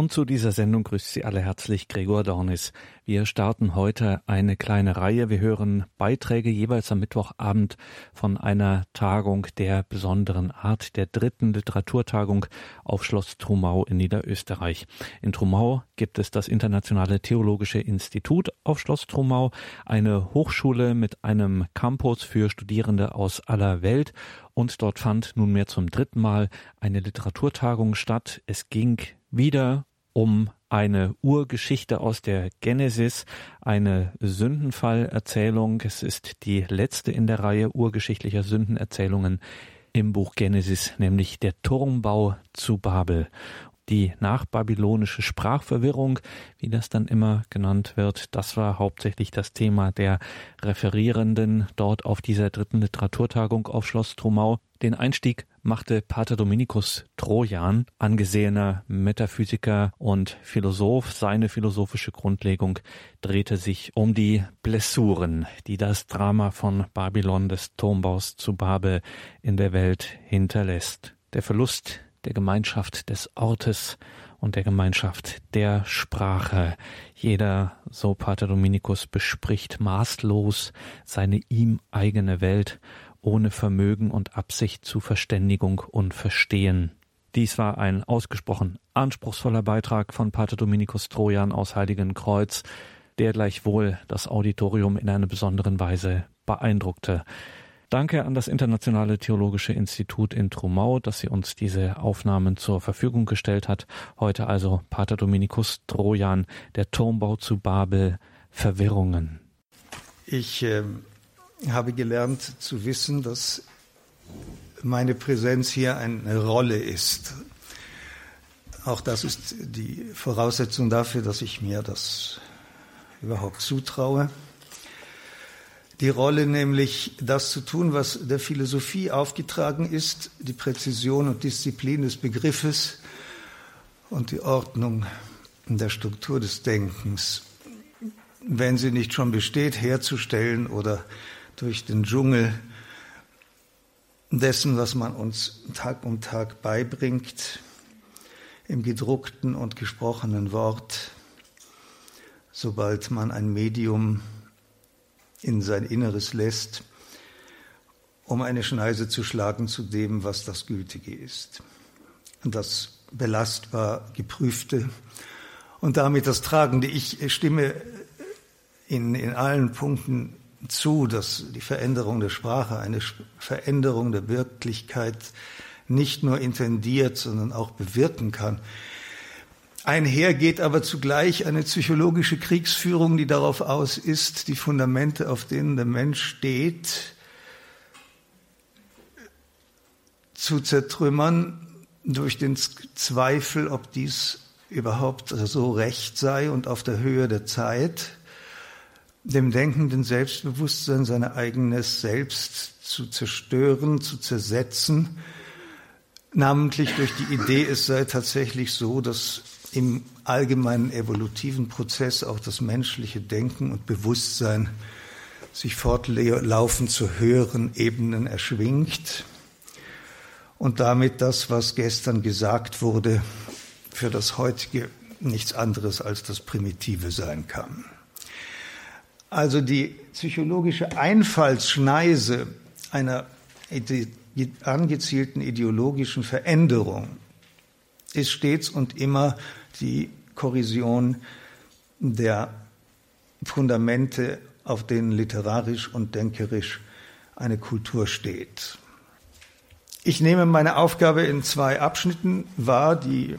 Und zu dieser Sendung grüßt Sie alle herzlich Gregor Dornis. Wir starten heute eine kleine Reihe. Wir hören Beiträge jeweils am Mittwochabend von einer Tagung der besonderen Art, der dritten Literaturtagung auf Schloss Trumau in Niederösterreich. In Trumau gibt es das Internationale Theologische Institut auf Schloss Trumau, eine Hochschule mit einem Campus für Studierende aus aller Welt. Und dort fand nunmehr zum dritten Mal eine Literaturtagung statt. Es ging wieder um eine Urgeschichte aus der Genesis, eine Sündenfallerzählung. Es ist die letzte in der Reihe urgeschichtlicher Sündenerzählungen im Buch Genesis, nämlich der Turmbau zu Babel. Die nachbabylonische Sprachverwirrung, wie das dann immer genannt wird, das war hauptsächlich das Thema der Referierenden dort auf dieser dritten Literaturtagung auf Schloss Trumau. Den Einstieg machte Pater Dominikus Trojan, angesehener Metaphysiker und Philosoph. Seine philosophische Grundlegung drehte sich um die Blessuren, die das Drama von Babylon des Turmbaus zu Babel in der Welt hinterlässt. Der Verlust der Gemeinschaft des Ortes und der Gemeinschaft der Sprache. Jeder, so Pater Dominikus, bespricht maßlos seine ihm eigene Welt ohne Vermögen und Absicht zu Verständigung und Verstehen. Dies war ein ausgesprochen anspruchsvoller Beitrag von Pater Dominikus Trojan aus Heiligenkreuz, der gleichwohl das Auditorium in einer besonderen Weise beeindruckte. Danke an das Internationale Theologische Institut in Trumau, dass sie uns diese Aufnahmen zur Verfügung gestellt hat. Heute also Pater Dominikus Trojan, der Turmbau zu Babel, Verwirrungen. Ich äh, habe gelernt zu wissen, dass meine Präsenz hier eine Rolle ist. Auch das ist die Voraussetzung dafür, dass ich mir das überhaupt zutraue. Die Rolle nämlich, das zu tun, was der Philosophie aufgetragen ist, die Präzision und Disziplin des Begriffes und die Ordnung der Struktur des Denkens, wenn sie nicht schon besteht, herzustellen oder durch den Dschungel dessen, was man uns Tag um Tag beibringt, im gedruckten und gesprochenen Wort, sobald man ein Medium in sein Inneres lässt, um eine Schneise zu schlagen zu dem, was das Gültige ist. Das belastbar geprüfte und damit das Tragende. Ich stimme in, in allen Punkten zu, dass die Veränderung der Sprache eine Veränderung der Wirklichkeit nicht nur intendiert, sondern auch bewirken kann. Einher geht aber zugleich eine psychologische Kriegsführung, die darauf aus ist, die Fundamente, auf denen der Mensch steht, zu zertrümmern durch den Zweifel, ob dies überhaupt so recht sei und auf der Höhe der Zeit dem denkenden Selbstbewusstsein sein eigenes Selbst zu zerstören, zu zersetzen, namentlich durch die Idee, es sei tatsächlich so, dass im allgemeinen evolutiven Prozess auch das menschliche Denken und Bewusstsein sich fortlaufend zu höheren Ebenen erschwingt und damit das, was gestern gesagt wurde, für das heutige nichts anderes als das Primitive sein kann. Also die psychologische Einfallsschneise einer angezielten ideologischen Veränderung ist stets und immer die Korrosion der Fundamente, auf denen literarisch und denkerisch eine Kultur steht. Ich nehme meine Aufgabe in zwei Abschnitten wahr, die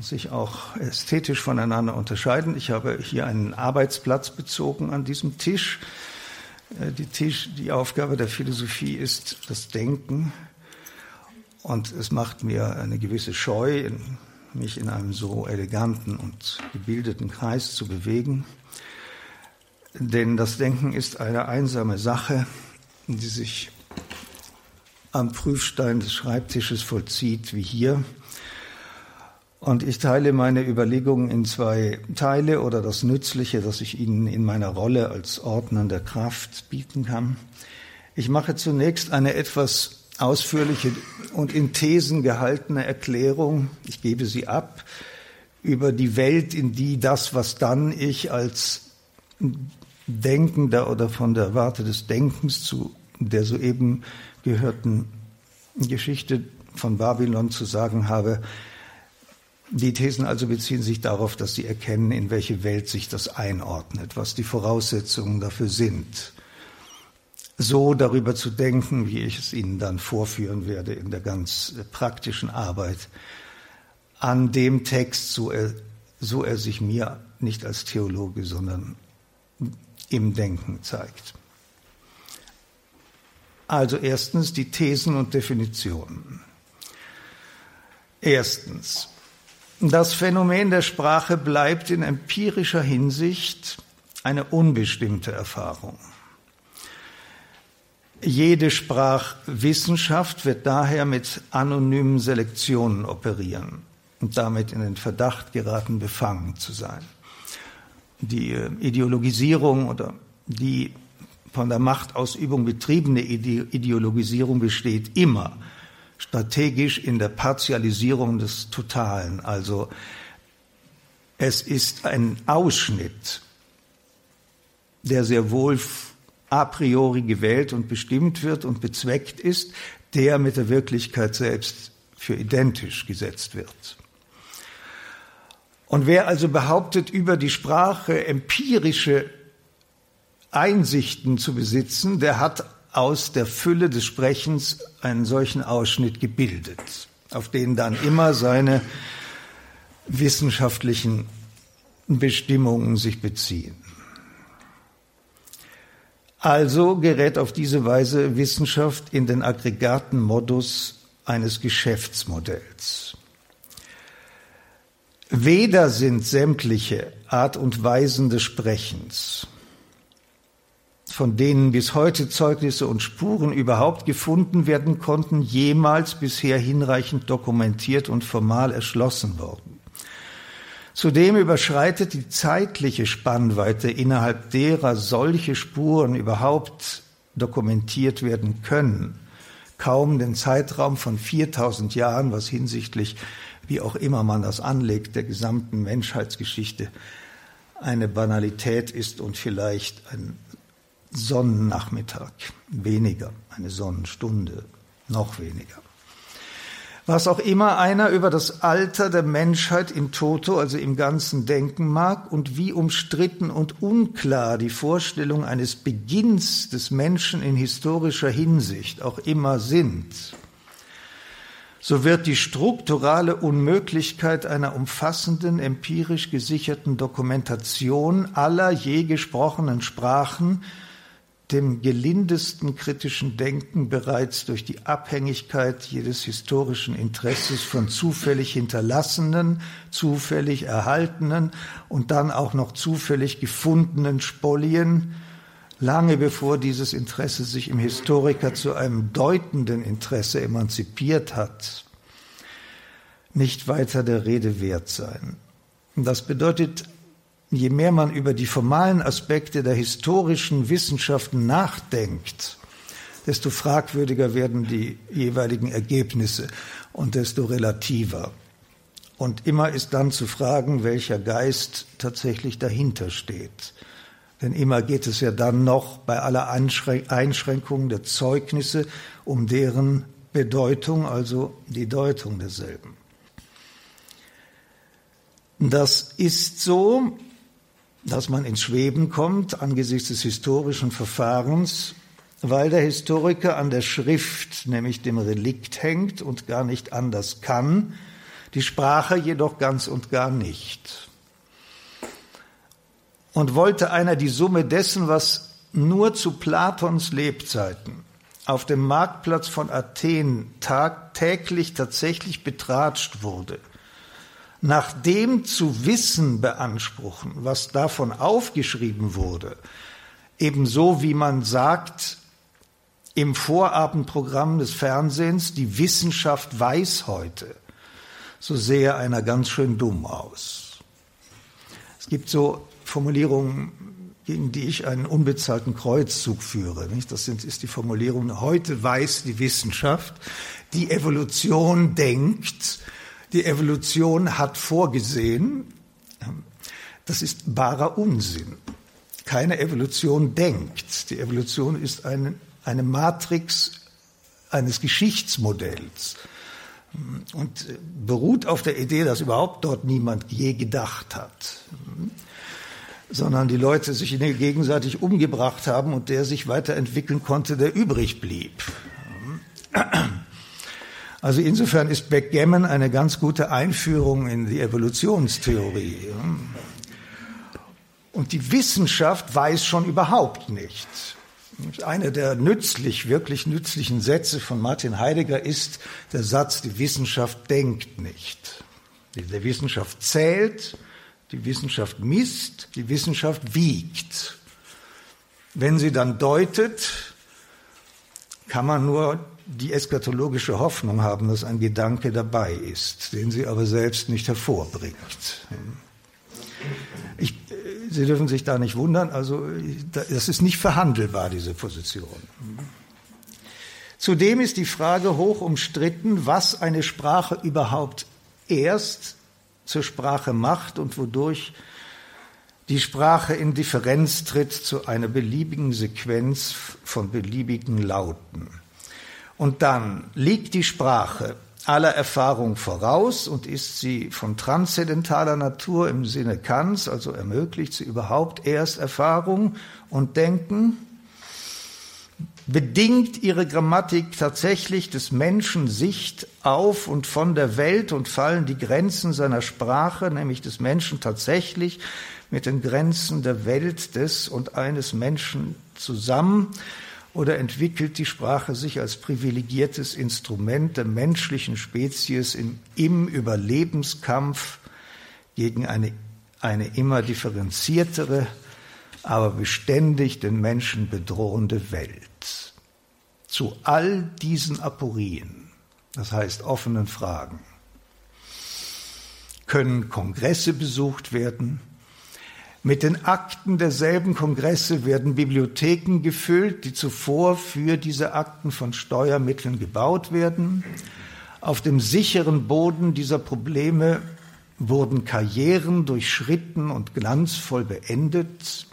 sich auch ästhetisch voneinander unterscheiden. Ich habe hier einen Arbeitsplatz bezogen an diesem Tisch. Äh, die, Tisch, die Aufgabe der Philosophie ist das Denken. Und es macht mir eine gewisse Scheu, mich in einem so eleganten und gebildeten Kreis zu bewegen. Denn das Denken ist eine einsame Sache, die sich am Prüfstein des Schreibtisches vollzieht, wie hier. Und ich teile meine Überlegungen in zwei Teile oder das Nützliche, das ich Ihnen in meiner Rolle als Ordner der Kraft bieten kann. Ich mache zunächst eine etwas ausführliche und in Thesen gehaltene Erklärung. Ich gebe sie ab über die Welt, in die das, was dann ich als Denkender oder von der Warte des Denkens zu der soeben gehörten Geschichte von Babylon zu sagen habe, die Thesen also beziehen sich darauf, dass sie erkennen, in welche Welt sich das einordnet, was die Voraussetzungen dafür sind. So darüber zu denken, wie ich es Ihnen dann vorführen werde in der ganz praktischen Arbeit, an dem Text, so er, so er sich mir nicht als Theologe, sondern im Denken zeigt. Also erstens die Thesen und Definitionen. Erstens, das Phänomen der Sprache bleibt in empirischer Hinsicht eine unbestimmte Erfahrung. Jede Sprachwissenschaft wird daher mit anonymen Selektionen operieren und damit in den Verdacht geraten, befangen zu sein. Die äh, Ideologisierung oder die von der Machtausübung betriebene Ideologisierung besteht immer strategisch in der Partialisierung des Totalen. Also es ist ein Ausschnitt, der sehr wohl a priori gewählt und bestimmt wird und bezweckt ist, der mit der Wirklichkeit selbst für identisch gesetzt wird. Und wer also behauptet, über die Sprache empirische Einsichten zu besitzen, der hat aus der Fülle des Sprechens einen solchen Ausschnitt gebildet, auf den dann immer seine wissenschaftlichen Bestimmungen sich beziehen. Also gerät auf diese Weise Wissenschaft in den aggregaten Modus eines Geschäftsmodells. Weder sind sämtliche Art und Weisen des Sprechens von denen bis heute Zeugnisse und Spuren überhaupt gefunden werden konnten, jemals bisher hinreichend dokumentiert und formal erschlossen worden. Zudem überschreitet die zeitliche Spannweite, innerhalb derer solche Spuren überhaupt dokumentiert werden können, kaum den Zeitraum von 4000 Jahren, was hinsichtlich, wie auch immer man das anlegt, der gesamten Menschheitsgeschichte eine Banalität ist und vielleicht ein Sonnennachmittag, weniger, eine Sonnenstunde, noch weniger. Was auch immer einer über das Alter der Menschheit in Toto, also im Ganzen, denken mag und wie umstritten und unklar die Vorstellung eines Beginns des Menschen in historischer Hinsicht auch immer sind, so wird die strukturale Unmöglichkeit einer umfassenden, empirisch gesicherten Dokumentation aller je gesprochenen Sprachen dem gelindesten kritischen Denken bereits durch die Abhängigkeit jedes historischen Interesses von zufällig hinterlassenen, zufällig erhaltenen und dann auch noch zufällig gefundenen Spolien, lange bevor dieses Interesse sich im Historiker zu einem deutenden Interesse emanzipiert hat, nicht weiter der Rede wert sein. Das bedeutet je mehr man über die formalen Aspekte der historischen Wissenschaften nachdenkt, desto fragwürdiger werden die jeweiligen Ergebnisse und desto relativer. Und immer ist dann zu fragen, welcher Geist tatsächlich dahinter steht. Denn immer geht es ja dann noch bei aller Einschränkung der Zeugnisse um deren Bedeutung, also die Deutung derselben. Das ist so, dass man ins Schweben kommt angesichts des historischen Verfahrens, weil der Historiker an der Schrift, nämlich dem Relikt hängt und gar nicht anders kann, die Sprache jedoch ganz und gar nicht. Und wollte einer die Summe dessen, was nur zu Platons Lebzeiten auf dem Marktplatz von Athen tagtäglich tatsächlich betratscht wurde, nach dem zu wissen beanspruchen, was davon aufgeschrieben wurde, ebenso wie man sagt im Vorabendprogramm des Fernsehens, die Wissenschaft weiß heute, so sehe einer ganz schön dumm aus. Es gibt so Formulierungen, gegen die ich einen unbezahlten Kreuzzug führe. Das ist die Formulierung, heute weiß die Wissenschaft, die Evolution denkt, die Evolution hat vorgesehen, das ist barer Unsinn. Keine Evolution denkt. Die Evolution ist eine, eine Matrix eines Geschichtsmodells und beruht auf der Idee, dass überhaupt dort niemand je gedacht hat, sondern die Leute sich gegenseitig umgebracht haben und der sich weiterentwickeln konnte, der übrig blieb. Also insofern ist Backgammon eine ganz gute Einführung in die Evolutionstheorie. Und die Wissenschaft weiß schon überhaupt nichts. Einer der nützlich, wirklich nützlichen Sätze von Martin Heidegger ist der Satz, die Wissenschaft denkt nicht. Die Wissenschaft zählt, die Wissenschaft misst, die Wissenschaft wiegt. Wenn sie dann deutet, kann man nur die eskatologische Hoffnung haben, dass ein Gedanke dabei ist, den sie aber selbst nicht hervorbringt. Ich, sie dürfen sich da nicht wundern, also das ist nicht verhandelbar, diese Position. Zudem ist die Frage hoch umstritten, was eine Sprache überhaupt erst zur Sprache macht und wodurch die Sprache in Differenz tritt zu einer beliebigen Sequenz von beliebigen Lauten. Und dann liegt die Sprache aller Erfahrung voraus und ist sie von transzendentaler Natur im Sinne Kants, also ermöglicht sie überhaupt erst Erfahrung und Denken, bedingt ihre Grammatik tatsächlich des Menschen Sicht auf und von der Welt und fallen die Grenzen seiner Sprache, nämlich des Menschen tatsächlich mit den Grenzen der Welt des und eines Menschen zusammen oder entwickelt die Sprache sich als privilegiertes Instrument der menschlichen Spezies im, im Überlebenskampf gegen eine, eine immer differenziertere, aber beständig den Menschen bedrohende Welt. Zu all diesen Aporien, das heißt offenen Fragen, können Kongresse besucht werden, mit den Akten derselben Kongresse werden Bibliotheken gefüllt, die zuvor für diese Akten von Steuermitteln gebaut werden. Auf dem sicheren Boden dieser Probleme wurden Karrieren durchschritten und glanzvoll beendet.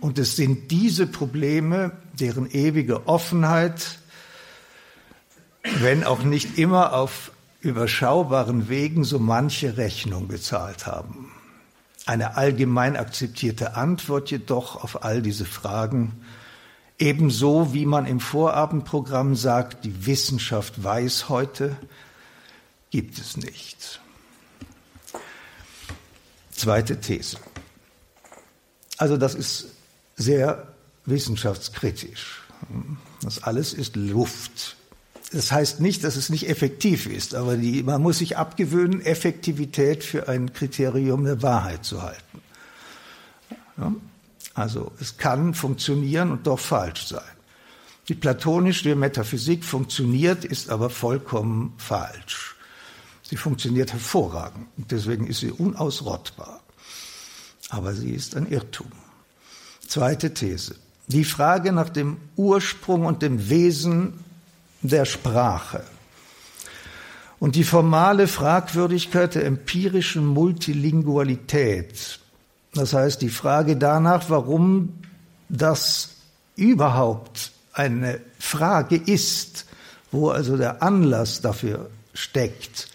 Und es sind diese Probleme, deren ewige Offenheit, wenn auch nicht immer auf überschaubaren Wegen, so manche Rechnung bezahlt haben. Eine allgemein akzeptierte Antwort jedoch auf all diese Fragen, ebenso wie man im Vorabendprogramm sagt, die Wissenschaft weiß heute, gibt es nicht. Zweite These. Also das ist sehr wissenschaftskritisch. Das alles ist Luft. Das heißt nicht, dass es nicht effektiv ist, aber die, man muss sich abgewöhnen, Effektivität für ein Kriterium der Wahrheit zu halten. Ja? Also es kann funktionieren und doch falsch sein. Die platonische Metaphysik funktioniert, ist aber vollkommen falsch. Sie funktioniert hervorragend und deswegen ist sie unausrottbar. Aber sie ist ein Irrtum. Zweite These. Die Frage nach dem Ursprung und dem Wesen der Sprache. Und die formale Fragwürdigkeit der empirischen Multilingualität, das heißt die Frage danach, warum das überhaupt eine Frage ist, wo also der Anlass dafür steckt,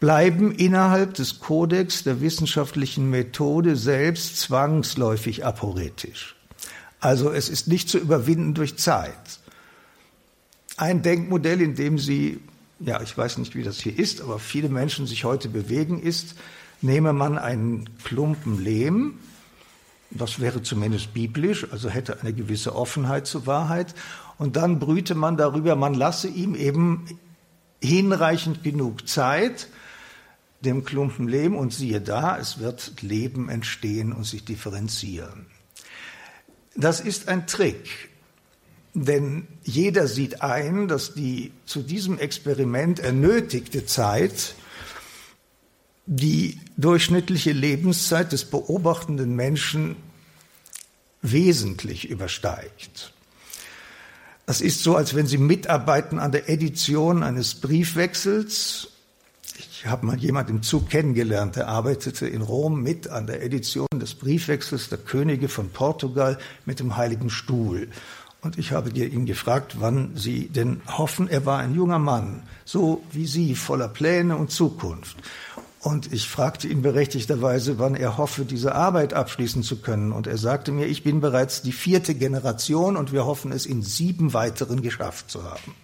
bleiben innerhalb des Kodex der wissenschaftlichen Methode selbst zwangsläufig aporetisch. Also es ist nicht zu überwinden durch Zeit ein Denkmodell, in dem Sie, ja, ich weiß nicht, wie das hier ist, aber viele Menschen sich heute bewegen, ist, nehme man einen Klumpen Lehm, das wäre zumindest biblisch, also hätte eine gewisse Offenheit zur Wahrheit, und dann brüte man darüber, man lasse ihm eben hinreichend genug Zeit, dem Klumpen Lehm, und siehe da, es wird Leben entstehen und sich differenzieren. Das ist ein Trick. Denn jeder sieht ein, dass die zu diesem Experiment ernötigte Zeit die durchschnittliche Lebenszeit des beobachtenden Menschen wesentlich übersteigt. Das ist so, als wenn Sie mitarbeiten an der Edition eines Briefwechsels. Ich habe mal jemanden im Zug kennengelernt, der arbeitete in Rom mit an der Edition des Briefwechsels der Könige von Portugal mit dem Heiligen Stuhl. Und ich habe ihn gefragt, wann Sie denn hoffen, er war ein junger Mann, so wie Sie, voller Pläne und Zukunft. Und ich fragte ihn berechtigterweise, wann er hoffe, diese Arbeit abschließen zu können. Und er sagte mir, ich bin bereits die vierte Generation und wir hoffen es in sieben weiteren geschafft zu haben.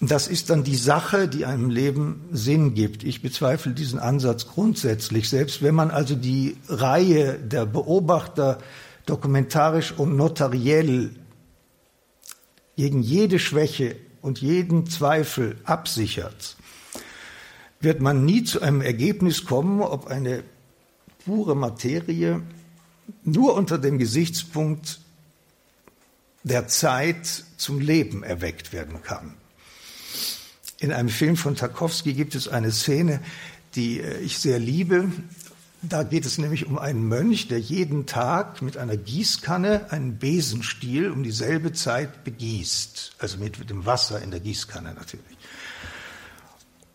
Das ist dann die Sache, die einem Leben Sinn gibt. Ich bezweifle diesen Ansatz grundsätzlich. Selbst wenn man also die Reihe der Beobachter dokumentarisch und notariell gegen jede Schwäche und jeden Zweifel absichert, wird man nie zu einem Ergebnis kommen, ob eine pure Materie nur unter dem Gesichtspunkt der Zeit zum Leben erweckt werden kann. In einem Film von Tarkovsky gibt es eine Szene, die äh, ich sehr liebe. Da geht es nämlich um einen Mönch, der jeden Tag mit einer Gießkanne einen Besenstiel um dieselbe Zeit begießt. Also mit dem Wasser in der Gießkanne natürlich.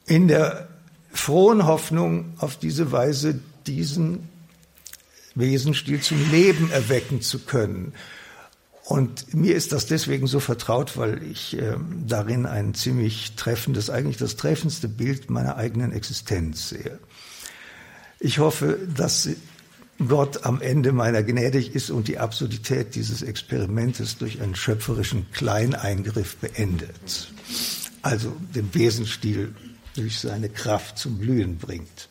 In der frohen Hoffnung, auf diese Weise diesen Wesensstil zum Leben erwecken zu können. Und mir ist das deswegen so vertraut, weil ich äh, darin ein ziemlich treffendes, eigentlich das treffendste Bild meiner eigenen Existenz sehe. Ich hoffe, dass Gott am Ende meiner gnädig ist und die Absurdität dieses Experimentes durch einen schöpferischen Kleineingriff beendet. Also den Wesensstil durch seine Kraft zum Blühen bringt.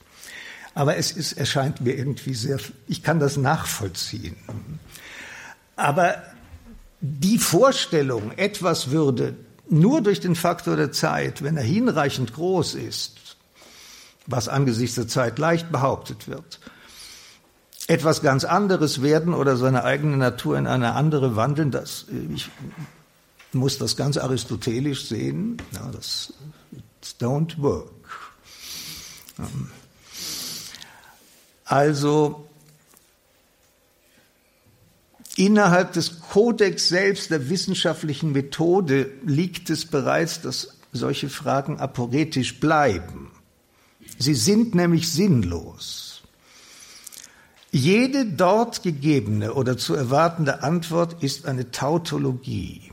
Aber es ist, erscheint mir irgendwie sehr, ich kann das nachvollziehen. Aber die Vorstellung, etwas würde nur durch den Faktor der Zeit, wenn er hinreichend groß ist, was angesichts der Zeit leicht behauptet wird, etwas ganz anderes werden oder seine eigene Natur in eine andere wandeln, das, ich muss das ganz aristotelisch sehen, ja, das don't work. Ähm, also innerhalb des Kodex selbst der wissenschaftlichen Methode liegt es bereits, dass solche Fragen aporetisch bleiben. Sie sind nämlich sinnlos. Jede dort gegebene oder zu erwartende Antwort ist eine Tautologie.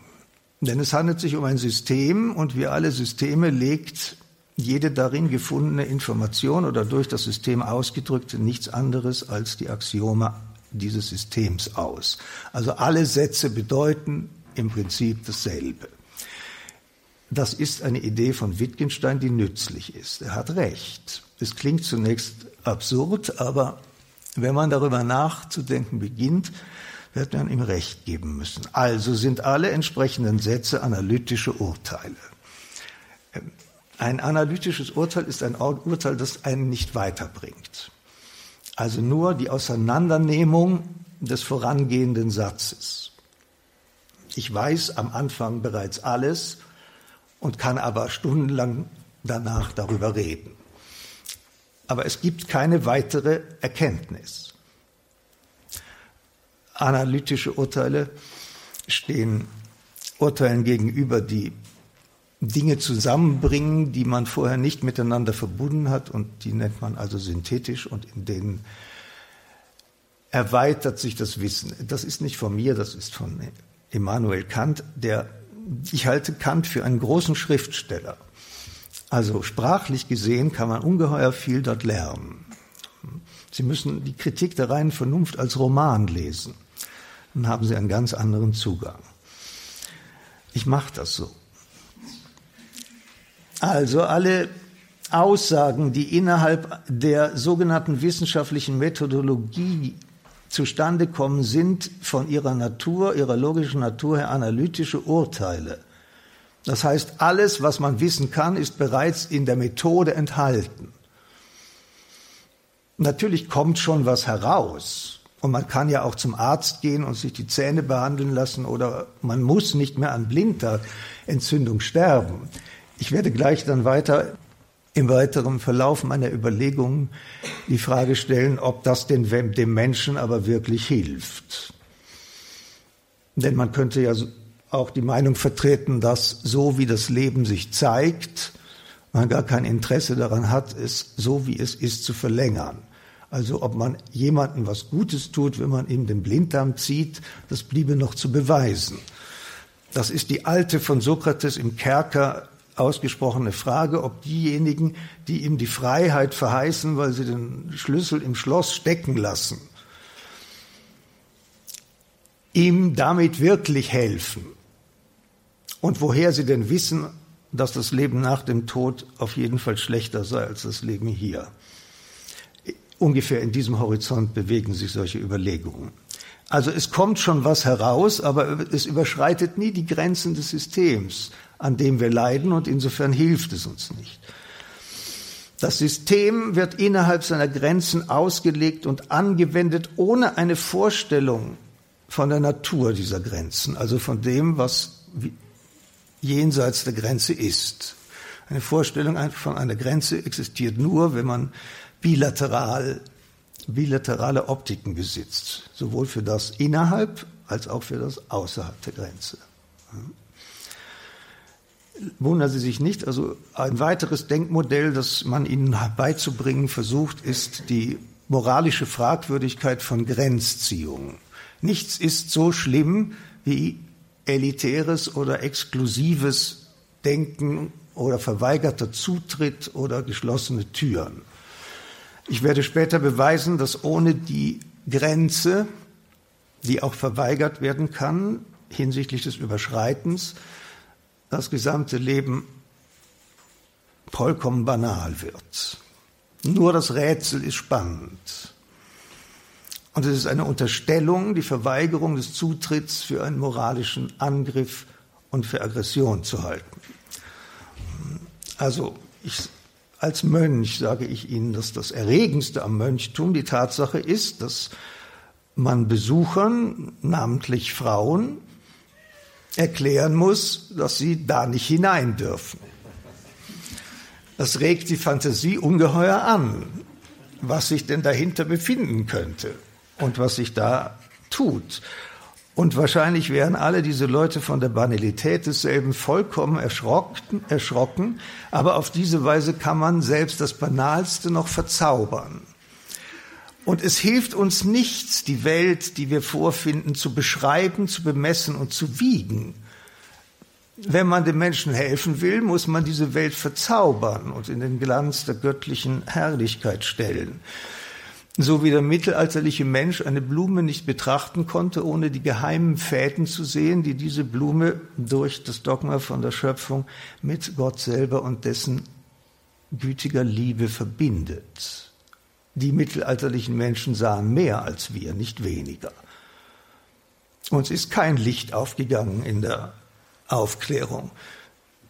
Denn es handelt sich um ein System und wie alle Systeme legt jede darin gefundene Information oder durch das System ausgedrückte nichts anderes als die Axiome dieses Systems aus. Also alle Sätze bedeuten im Prinzip dasselbe. Das ist eine Idee von Wittgenstein, die nützlich ist. Er hat recht. Es klingt zunächst absurd, aber wenn man darüber nachzudenken beginnt, wird man ihm Recht geben müssen. Also sind alle entsprechenden Sätze analytische Urteile. Ein analytisches Urteil ist ein Urteil, das einen nicht weiterbringt. Also nur die Auseinandernehmung des vorangehenden Satzes. Ich weiß am Anfang bereits alles und kann aber stundenlang danach darüber reden. Aber es gibt keine weitere Erkenntnis analytische Urteile stehen Urteilen gegenüber, die Dinge zusammenbringen, die man vorher nicht miteinander verbunden hat und die nennt man also synthetisch und in denen erweitert sich das Wissen. Das ist nicht von mir, das ist von Immanuel Kant, der ich halte Kant für einen großen Schriftsteller. Also sprachlich gesehen kann man ungeheuer viel dort lernen. Sie müssen die Kritik der reinen Vernunft als Roman lesen dann haben Sie einen ganz anderen Zugang. Ich mache das so. Also alle Aussagen, die innerhalb der sogenannten wissenschaftlichen Methodologie zustande kommen, sind von ihrer Natur, ihrer logischen Natur her analytische Urteile. Das heißt, alles, was man wissen kann, ist bereits in der Methode enthalten. Natürlich kommt schon was heraus. Und man kann ja auch zum Arzt gehen und sich die Zähne behandeln lassen oder man muss nicht mehr an Blinddarmentzündung sterben. Ich werde gleich dann weiter im weiteren Verlauf meiner Überlegungen die Frage stellen, ob das den, dem Menschen aber wirklich hilft. Denn man könnte ja auch die Meinung vertreten, dass so wie das Leben sich zeigt man gar kein Interesse daran hat, es so wie es ist zu verlängern. Also ob man jemandem was Gutes tut, wenn man ihm den Blinddarm zieht, das bliebe noch zu beweisen. Das ist die alte von Sokrates im Kerker ausgesprochene Frage, ob diejenigen, die ihm die Freiheit verheißen, weil sie den Schlüssel im Schloss stecken lassen, ihm damit wirklich helfen. Und woher sie denn wissen, dass das Leben nach dem Tod auf jeden Fall schlechter sei als das Leben hier. Ungefähr in diesem Horizont bewegen sich solche Überlegungen. Also es kommt schon was heraus, aber es überschreitet nie die Grenzen des Systems, an dem wir leiden und insofern hilft es uns nicht. Das System wird innerhalb seiner Grenzen ausgelegt und angewendet, ohne eine Vorstellung von der Natur dieser Grenzen, also von dem, was jenseits der Grenze ist. Eine Vorstellung von einer Grenze existiert nur, wenn man bilateral, bilaterale Optiken besitzt, sowohl für das innerhalb als auch für das außerhalb der Grenze. Wundern Sie sich nicht, also ein weiteres Denkmodell, das man Ihnen beizubringen versucht, ist die moralische Fragwürdigkeit von Grenzziehungen. Nichts ist so schlimm wie elitäres oder exklusives Denken oder verweigerter Zutritt oder geschlossene Türen. Ich werde später beweisen, dass ohne die Grenze, die auch verweigert werden kann, hinsichtlich des Überschreitens, das gesamte Leben vollkommen banal wird. Nur das Rätsel ist spannend. Und es ist eine Unterstellung, die Verweigerung des Zutritts für einen moralischen Angriff und für Aggression zu halten. Also ich, als Mönch sage ich Ihnen, dass das Erregendste am Mönchtum die Tatsache ist, dass man Besuchern, namentlich Frauen, erklären muss, dass sie da nicht hinein dürfen. Das regt die Fantasie ungeheuer an, was sich denn dahinter befinden könnte und was sich da tut. Und wahrscheinlich wären alle diese Leute von der Banalität desselben vollkommen erschrocken, erschrocken, aber auf diese Weise kann man selbst das Banalste noch verzaubern. Und es hilft uns nichts, die Welt, die wir vorfinden, zu beschreiben, zu bemessen und zu wiegen. Wenn man den Menschen helfen will, muss man diese Welt verzaubern und in den Glanz der göttlichen Herrlichkeit stellen so wie der mittelalterliche Mensch eine Blume nicht betrachten konnte, ohne die geheimen Fäden zu sehen, die diese Blume durch das Dogma von der Schöpfung mit Gott selber und dessen gütiger Liebe verbindet. Die mittelalterlichen Menschen sahen mehr als wir, nicht weniger. Uns ist kein Licht aufgegangen in der Aufklärung,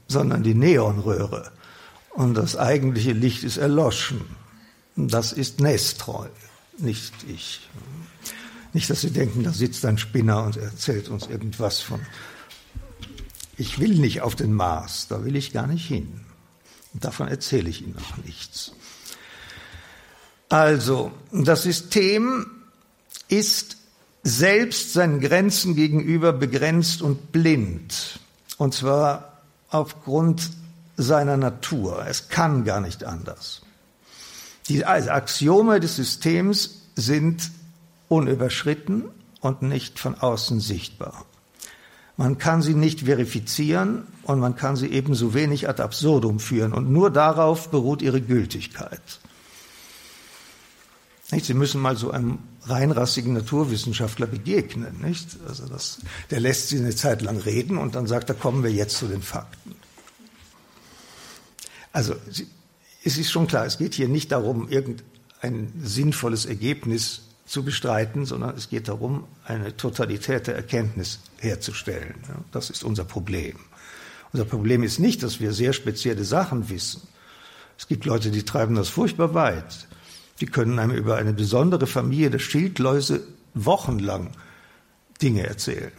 sondern die Neonröhre. Und das eigentliche Licht ist erloschen. Das ist Nestreu, nicht ich. Nicht, dass Sie denken, da sitzt ein Spinner und erzählt uns irgendwas von. Ich will nicht auf den Mars, da will ich gar nicht hin. Und davon erzähle ich Ihnen noch nichts. Also, das System ist selbst seinen Grenzen gegenüber begrenzt und blind. Und zwar aufgrund seiner Natur. Es kann gar nicht anders. Die Axiome des Systems sind unüberschritten und nicht von außen sichtbar. Man kann sie nicht verifizieren und man kann sie ebenso wenig ad absurdum führen und nur darauf beruht ihre Gültigkeit. Sie müssen mal so einem reinrassigen Naturwissenschaftler begegnen. Nicht? Also das, der lässt sie eine Zeit lang reden und dann sagt er, kommen wir jetzt zu den Fakten. Also sie, es ist schon klar, es geht hier nicht darum, irgendein sinnvolles Ergebnis zu bestreiten, sondern es geht darum, eine Totalität der Erkenntnis herzustellen. Das ist unser Problem. Unser Problem ist nicht, dass wir sehr spezielle Sachen wissen. Es gibt Leute, die treiben das furchtbar weit. Die können einem über eine besondere Familie der Schildläuse wochenlang Dinge erzählen.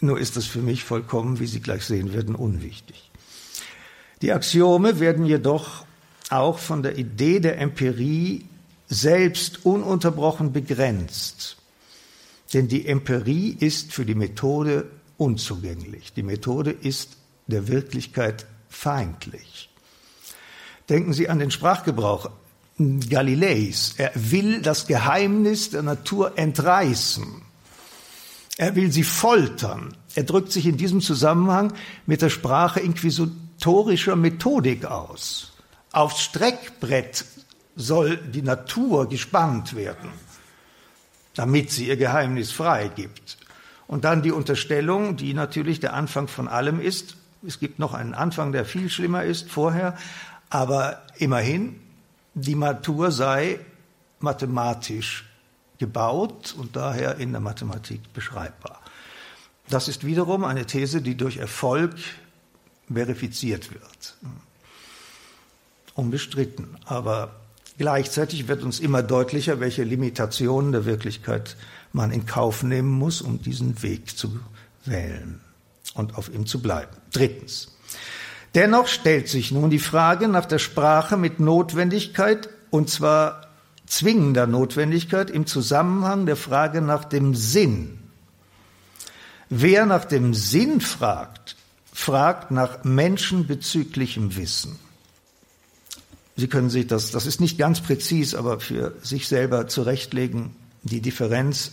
Nur ist das für mich vollkommen, wie Sie gleich sehen werden, unwichtig. Die Axiome werden jedoch auch von der Idee der Empirie selbst ununterbrochen begrenzt. Denn die Empirie ist für die Methode unzugänglich. Die Methode ist der Wirklichkeit feindlich. Denken Sie an den Sprachgebrauch Galileis. Er will das Geheimnis der Natur entreißen. Er will sie foltern. Er drückt sich in diesem Zusammenhang mit der Sprache inquisitorischer Methodik aus. Aufs Streckbrett soll die Natur gespannt werden, damit sie ihr Geheimnis freigibt. Und dann die Unterstellung, die natürlich der Anfang von allem ist. Es gibt noch einen Anfang, der viel schlimmer ist vorher, aber immerhin, die Natur sei mathematisch gebaut und daher in der Mathematik beschreibbar. Das ist wiederum eine These, die durch Erfolg verifiziert wird. Unbestritten. Aber gleichzeitig wird uns immer deutlicher, welche Limitationen der Wirklichkeit man in Kauf nehmen muss, um diesen Weg zu wählen und auf ihm zu bleiben. Drittens. Dennoch stellt sich nun die Frage nach der Sprache mit Notwendigkeit, und zwar zwingender Notwendigkeit im Zusammenhang der Frage nach dem Sinn. Wer nach dem Sinn fragt, fragt nach menschenbezüglichem Wissen. Sie können sich das, das ist nicht ganz präzis, aber für sich selber zurechtlegen, die Differenz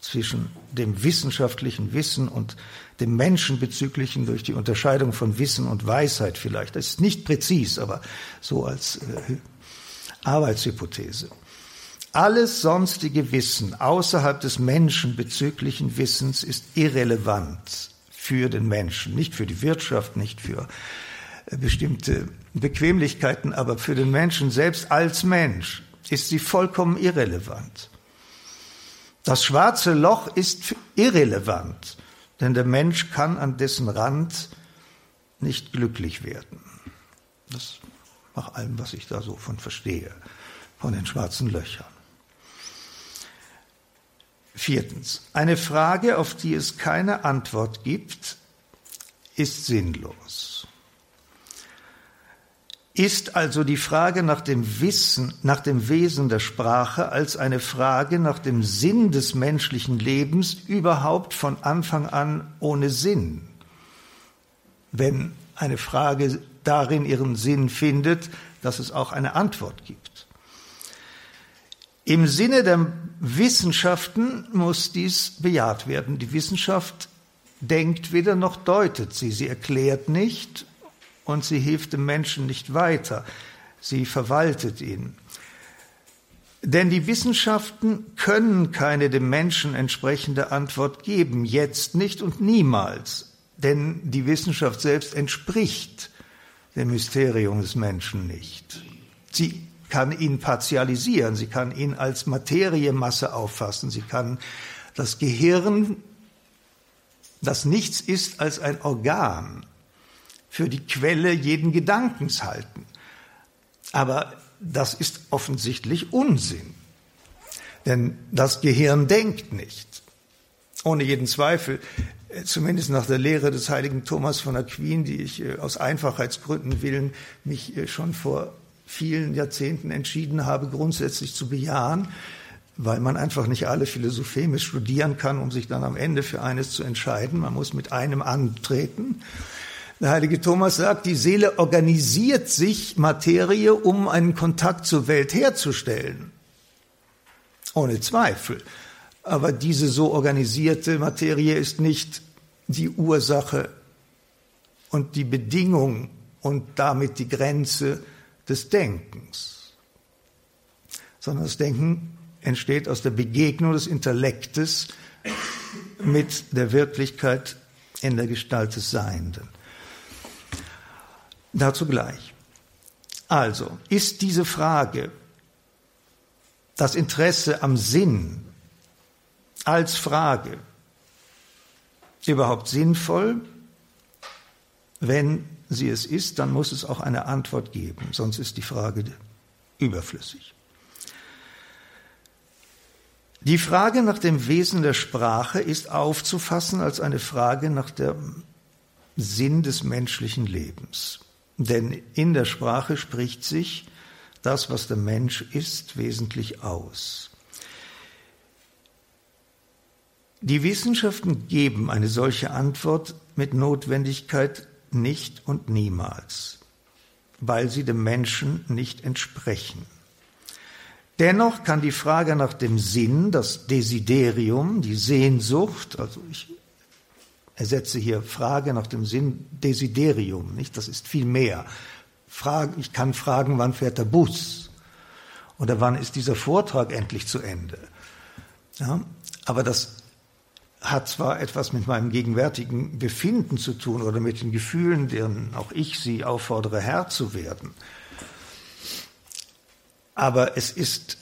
zwischen dem wissenschaftlichen Wissen und dem menschenbezüglichen durch die Unterscheidung von Wissen und Weisheit vielleicht. Das ist nicht präzis, aber so als äh, Arbeitshypothese. Alles sonstige Wissen außerhalb des menschenbezüglichen Wissens ist irrelevant für den Menschen, nicht für die Wirtschaft, nicht für bestimmte Bequemlichkeiten, aber für den Menschen selbst als Mensch ist sie vollkommen irrelevant. Das schwarze Loch ist irrelevant, denn der Mensch kann an dessen Rand nicht glücklich werden. Das nach allem, was ich da so von verstehe, von den schwarzen Löchern. Viertens. Eine Frage, auf die es keine Antwort gibt, ist sinnlos. Ist also die Frage nach dem Wissen, nach dem Wesen der Sprache als eine Frage nach dem Sinn des menschlichen Lebens überhaupt von Anfang an ohne Sinn? Wenn eine Frage darin ihren Sinn findet, dass es auch eine Antwort gibt. Im Sinne der Wissenschaften muss dies bejaht werden. Die Wissenschaft denkt weder noch deutet sie. Sie erklärt nicht und sie hilft dem Menschen nicht weiter. Sie verwaltet ihn. Denn die Wissenschaften können keine dem Menschen entsprechende Antwort geben, jetzt nicht und niemals. Denn die Wissenschaft selbst entspricht dem Mysterium des Menschen nicht. Sie kann ihn partialisieren, sie kann ihn als Materiemasse auffassen, sie kann das Gehirn, das nichts ist als ein Organ, für die Quelle jeden Gedankens halten. Aber das ist offensichtlich Unsinn. Denn das Gehirn denkt nicht. Ohne jeden Zweifel, äh, zumindest nach der Lehre des heiligen Thomas von Aquin, die ich äh, aus Einfachheitsgründen willen mich äh, schon vor vielen Jahrzehnten entschieden habe, grundsätzlich zu bejahen, weil man einfach nicht alle Philosopheme studieren kann, um sich dann am Ende für eines zu entscheiden. Man muss mit einem antreten. Der heilige Thomas sagt, die Seele organisiert sich Materie, um einen Kontakt zur Welt herzustellen. Ohne Zweifel. Aber diese so organisierte Materie ist nicht die Ursache und die Bedingung und damit die Grenze des Denkens, sondern das Denken entsteht aus der Begegnung des Intellektes mit der Wirklichkeit in der Gestalt des Seienden. Dazu gleich. Also, ist diese Frage, das Interesse am Sinn als Frage überhaupt sinnvoll? Wenn sie es ist, dann muss es auch eine Antwort geben, sonst ist die Frage überflüssig. Die Frage nach dem Wesen der Sprache ist aufzufassen als eine Frage nach dem Sinn des menschlichen Lebens. Denn in der Sprache spricht sich das, was der Mensch ist, wesentlich aus. Die Wissenschaften geben eine solche Antwort mit Notwendigkeit nicht und niemals. weil sie dem Menschen nicht entsprechen. Dennoch kann die Frage nach dem Sinn, das Desiderium, die Sehnsucht, also ich ersetze hier Frage nach dem Sinn Desiderium, nicht? Das ist viel mehr. Frage, ich kann fragen, wann fährt der Bus? Oder wann ist dieser Vortrag endlich zu Ende? Ja, aber das hat zwar etwas mit meinem gegenwärtigen Befinden zu tun oder mit den Gefühlen, deren auch ich sie auffordere, Herr zu werden. Aber es ist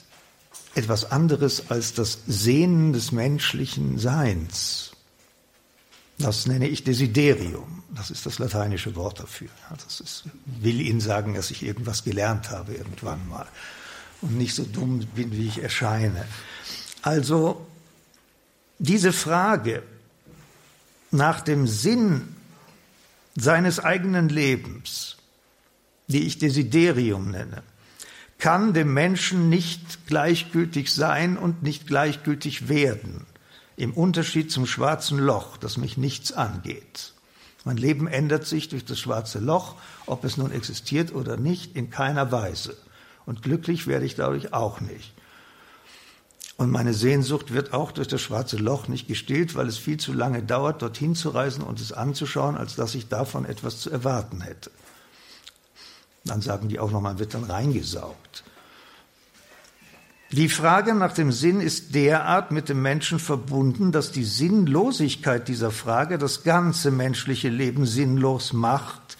etwas anderes als das Sehnen des menschlichen Seins. Das nenne ich Desiderium. Das ist das lateinische Wort dafür. Das ist, will Ihnen sagen, dass ich irgendwas gelernt habe irgendwann mal und nicht so dumm bin, wie ich erscheine. Also diese Frage nach dem Sinn seines eigenen Lebens, die ich Desiderium nenne, kann dem Menschen nicht gleichgültig sein und nicht gleichgültig werden, im Unterschied zum schwarzen Loch, das mich nichts angeht. Mein Leben ändert sich durch das schwarze Loch, ob es nun existiert oder nicht, in keiner Weise. Und glücklich werde ich dadurch auch nicht. Und meine Sehnsucht wird auch durch das schwarze Loch nicht gestillt, weil es viel zu lange dauert, dorthin zu reisen und es anzuschauen, als dass ich davon etwas zu erwarten hätte. Dann sagen die auch noch, man wird dann reingesaugt. Die Frage nach dem Sinn ist derart mit dem Menschen verbunden, dass die Sinnlosigkeit dieser Frage das ganze menschliche Leben sinnlos macht.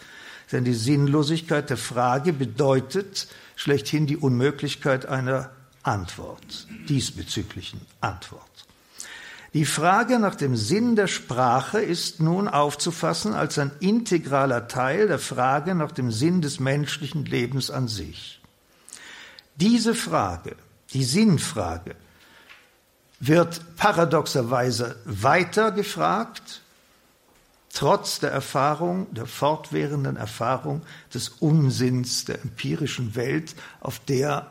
Denn die Sinnlosigkeit der Frage bedeutet schlechthin die Unmöglichkeit einer Antwort, diesbezüglichen Antwort. Die Frage nach dem Sinn der Sprache ist nun aufzufassen als ein integraler Teil der Frage nach dem Sinn des menschlichen Lebens an sich. Diese Frage, die Sinnfrage, wird paradoxerweise weiter gefragt, trotz der Erfahrung, der fortwährenden Erfahrung des Unsinns der empirischen Welt, auf der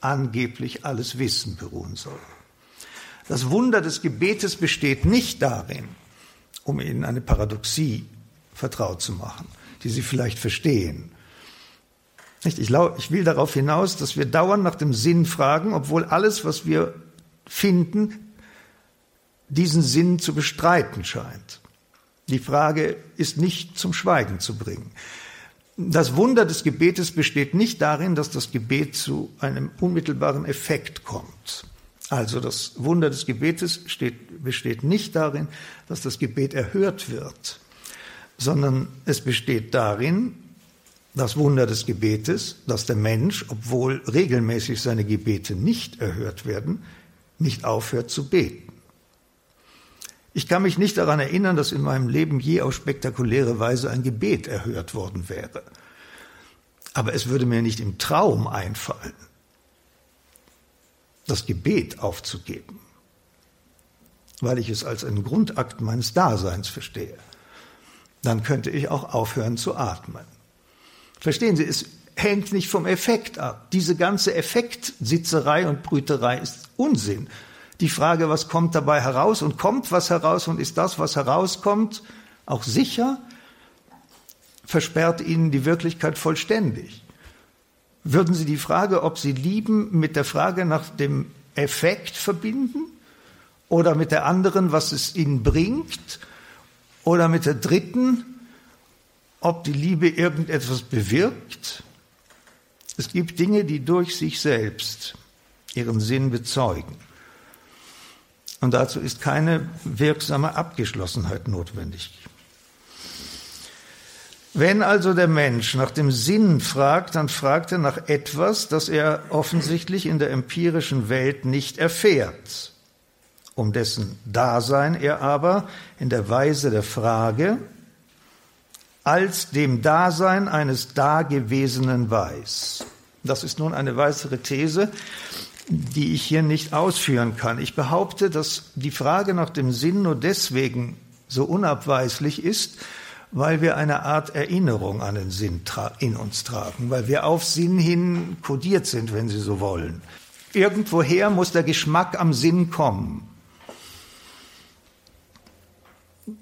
angeblich alles Wissen beruhen soll. Das Wunder des Gebetes besteht nicht darin, um Ihnen eine Paradoxie vertraut zu machen, die Sie vielleicht verstehen. Ich will darauf hinaus, dass wir dauernd nach dem Sinn fragen, obwohl alles, was wir finden, diesen Sinn zu bestreiten scheint. Die Frage ist nicht zum Schweigen zu bringen. Das Wunder des Gebetes besteht nicht darin, dass das Gebet zu einem unmittelbaren Effekt kommt. Also das Wunder des Gebetes steht, besteht nicht darin, dass das Gebet erhört wird, sondern es besteht darin, das Wunder des Gebetes, dass der Mensch, obwohl regelmäßig seine Gebete nicht erhört werden, nicht aufhört zu beten. Ich kann mich nicht daran erinnern, dass in meinem Leben je auf spektakuläre Weise ein Gebet erhört worden wäre. Aber es würde mir nicht im Traum einfallen, das Gebet aufzugeben, weil ich es als einen Grundakt meines Daseins verstehe. Dann könnte ich auch aufhören zu atmen. Verstehen Sie, es hängt nicht vom Effekt ab. Diese ganze Effektsitzerei und Brüterei ist Unsinn die Frage, was kommt dabei heraus und kommt was heraus und ist das, was herauskommt, auch sicher, versperrt ihnen die Wirklichkeit vollständig. Würden Sie die Frage, ob Sie lieben, mit der Frage nach dem Effekt verbinden oder mit der anderen, was es Ihnen bringt oder mit der dritten, ob die Liebe irgendetwas bewirkt? Es gibt Dinge, die durch sich selbst ihren Sinn bezeugen. Und dazu ist keine wirksame Abgeschlossenheit notwendig. Wenn also der Mensch nach dem Sinn fragt, dann fragt er nach etwas, das er offensichtlich in der empirischen Welt nicht erfährt, um dessen Dasein er aber in der Weise der Frage als dem Dasein eines Dagewesenen weiß. Das ist nun eine weitere These, die ich hier nicht ausführen kann. Ich behaupte, dass die Frage nach dem Sinn nur deswegen so unabweislich ist, weil wir eine Art Erinnerung an den Sinn in uns tragen, weil wir auf Sinn hin kodiert sind, wenn Sie so wollen. Irgendwoher muss der Geschmack am Sinn kommen.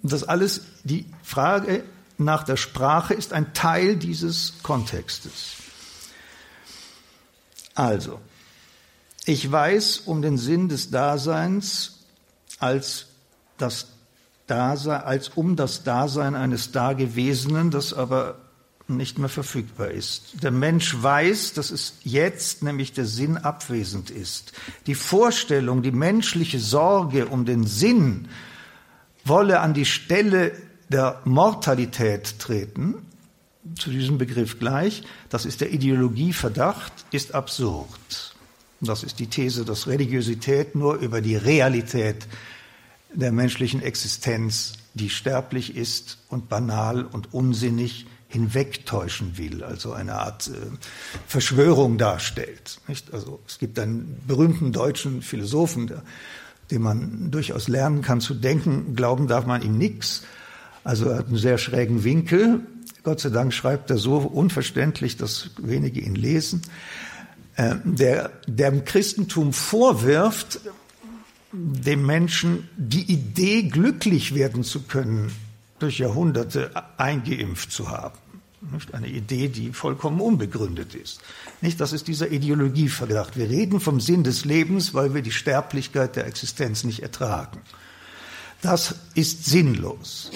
Das alles, die Frage nach der Sprache ist ein Teil dieses Kontextes. Also, ich weiß um den Sinn des Daseins als das Dasein, als um das Dasein eines Dagewesenen, das aber nicht mehr verfügbar ist. Der Mensch weiß, dass es jetzt nämlich der Sinn abwesend ist. Die Vorstellung, die menschliche Sorge um den Sinn wolle an die Stelle der Mortalität treten, zu diesem Begriff gleich, das ist der Ideologieverdacht, ist absurd. Das ist die These, dass Religiosität nur über die Realität der menschlichen Existenz, die sterblich ist und banal und unsinnig, hinwegtäuschen will, also eine Art äh, Verschwörung darstellt. Nicht? Also es gibt einen berühmten deutschen Philosophen, der, den man durchaus lernen kann zu denken, glauben darf man ihm nichts. Also er hat einen sehr schrägen Winkel. Gott sei Dank schreibt er so unverständlich, dass wenige ihn lesen. Äh, der, der im Christentum vorwirft, dem Menschen die Idee, glücklich werden zu können, durch Jahrhunderte eingeimpft zu haben. Eine Idee, die vollkommen unbegründet ist. Nicht, das ist dieser Ideologieverdacht. Wir reden vom Sinn des Lebens, weil wir die Sterblichkeit der Existenz nicht ertragen. Das ist sinnlos.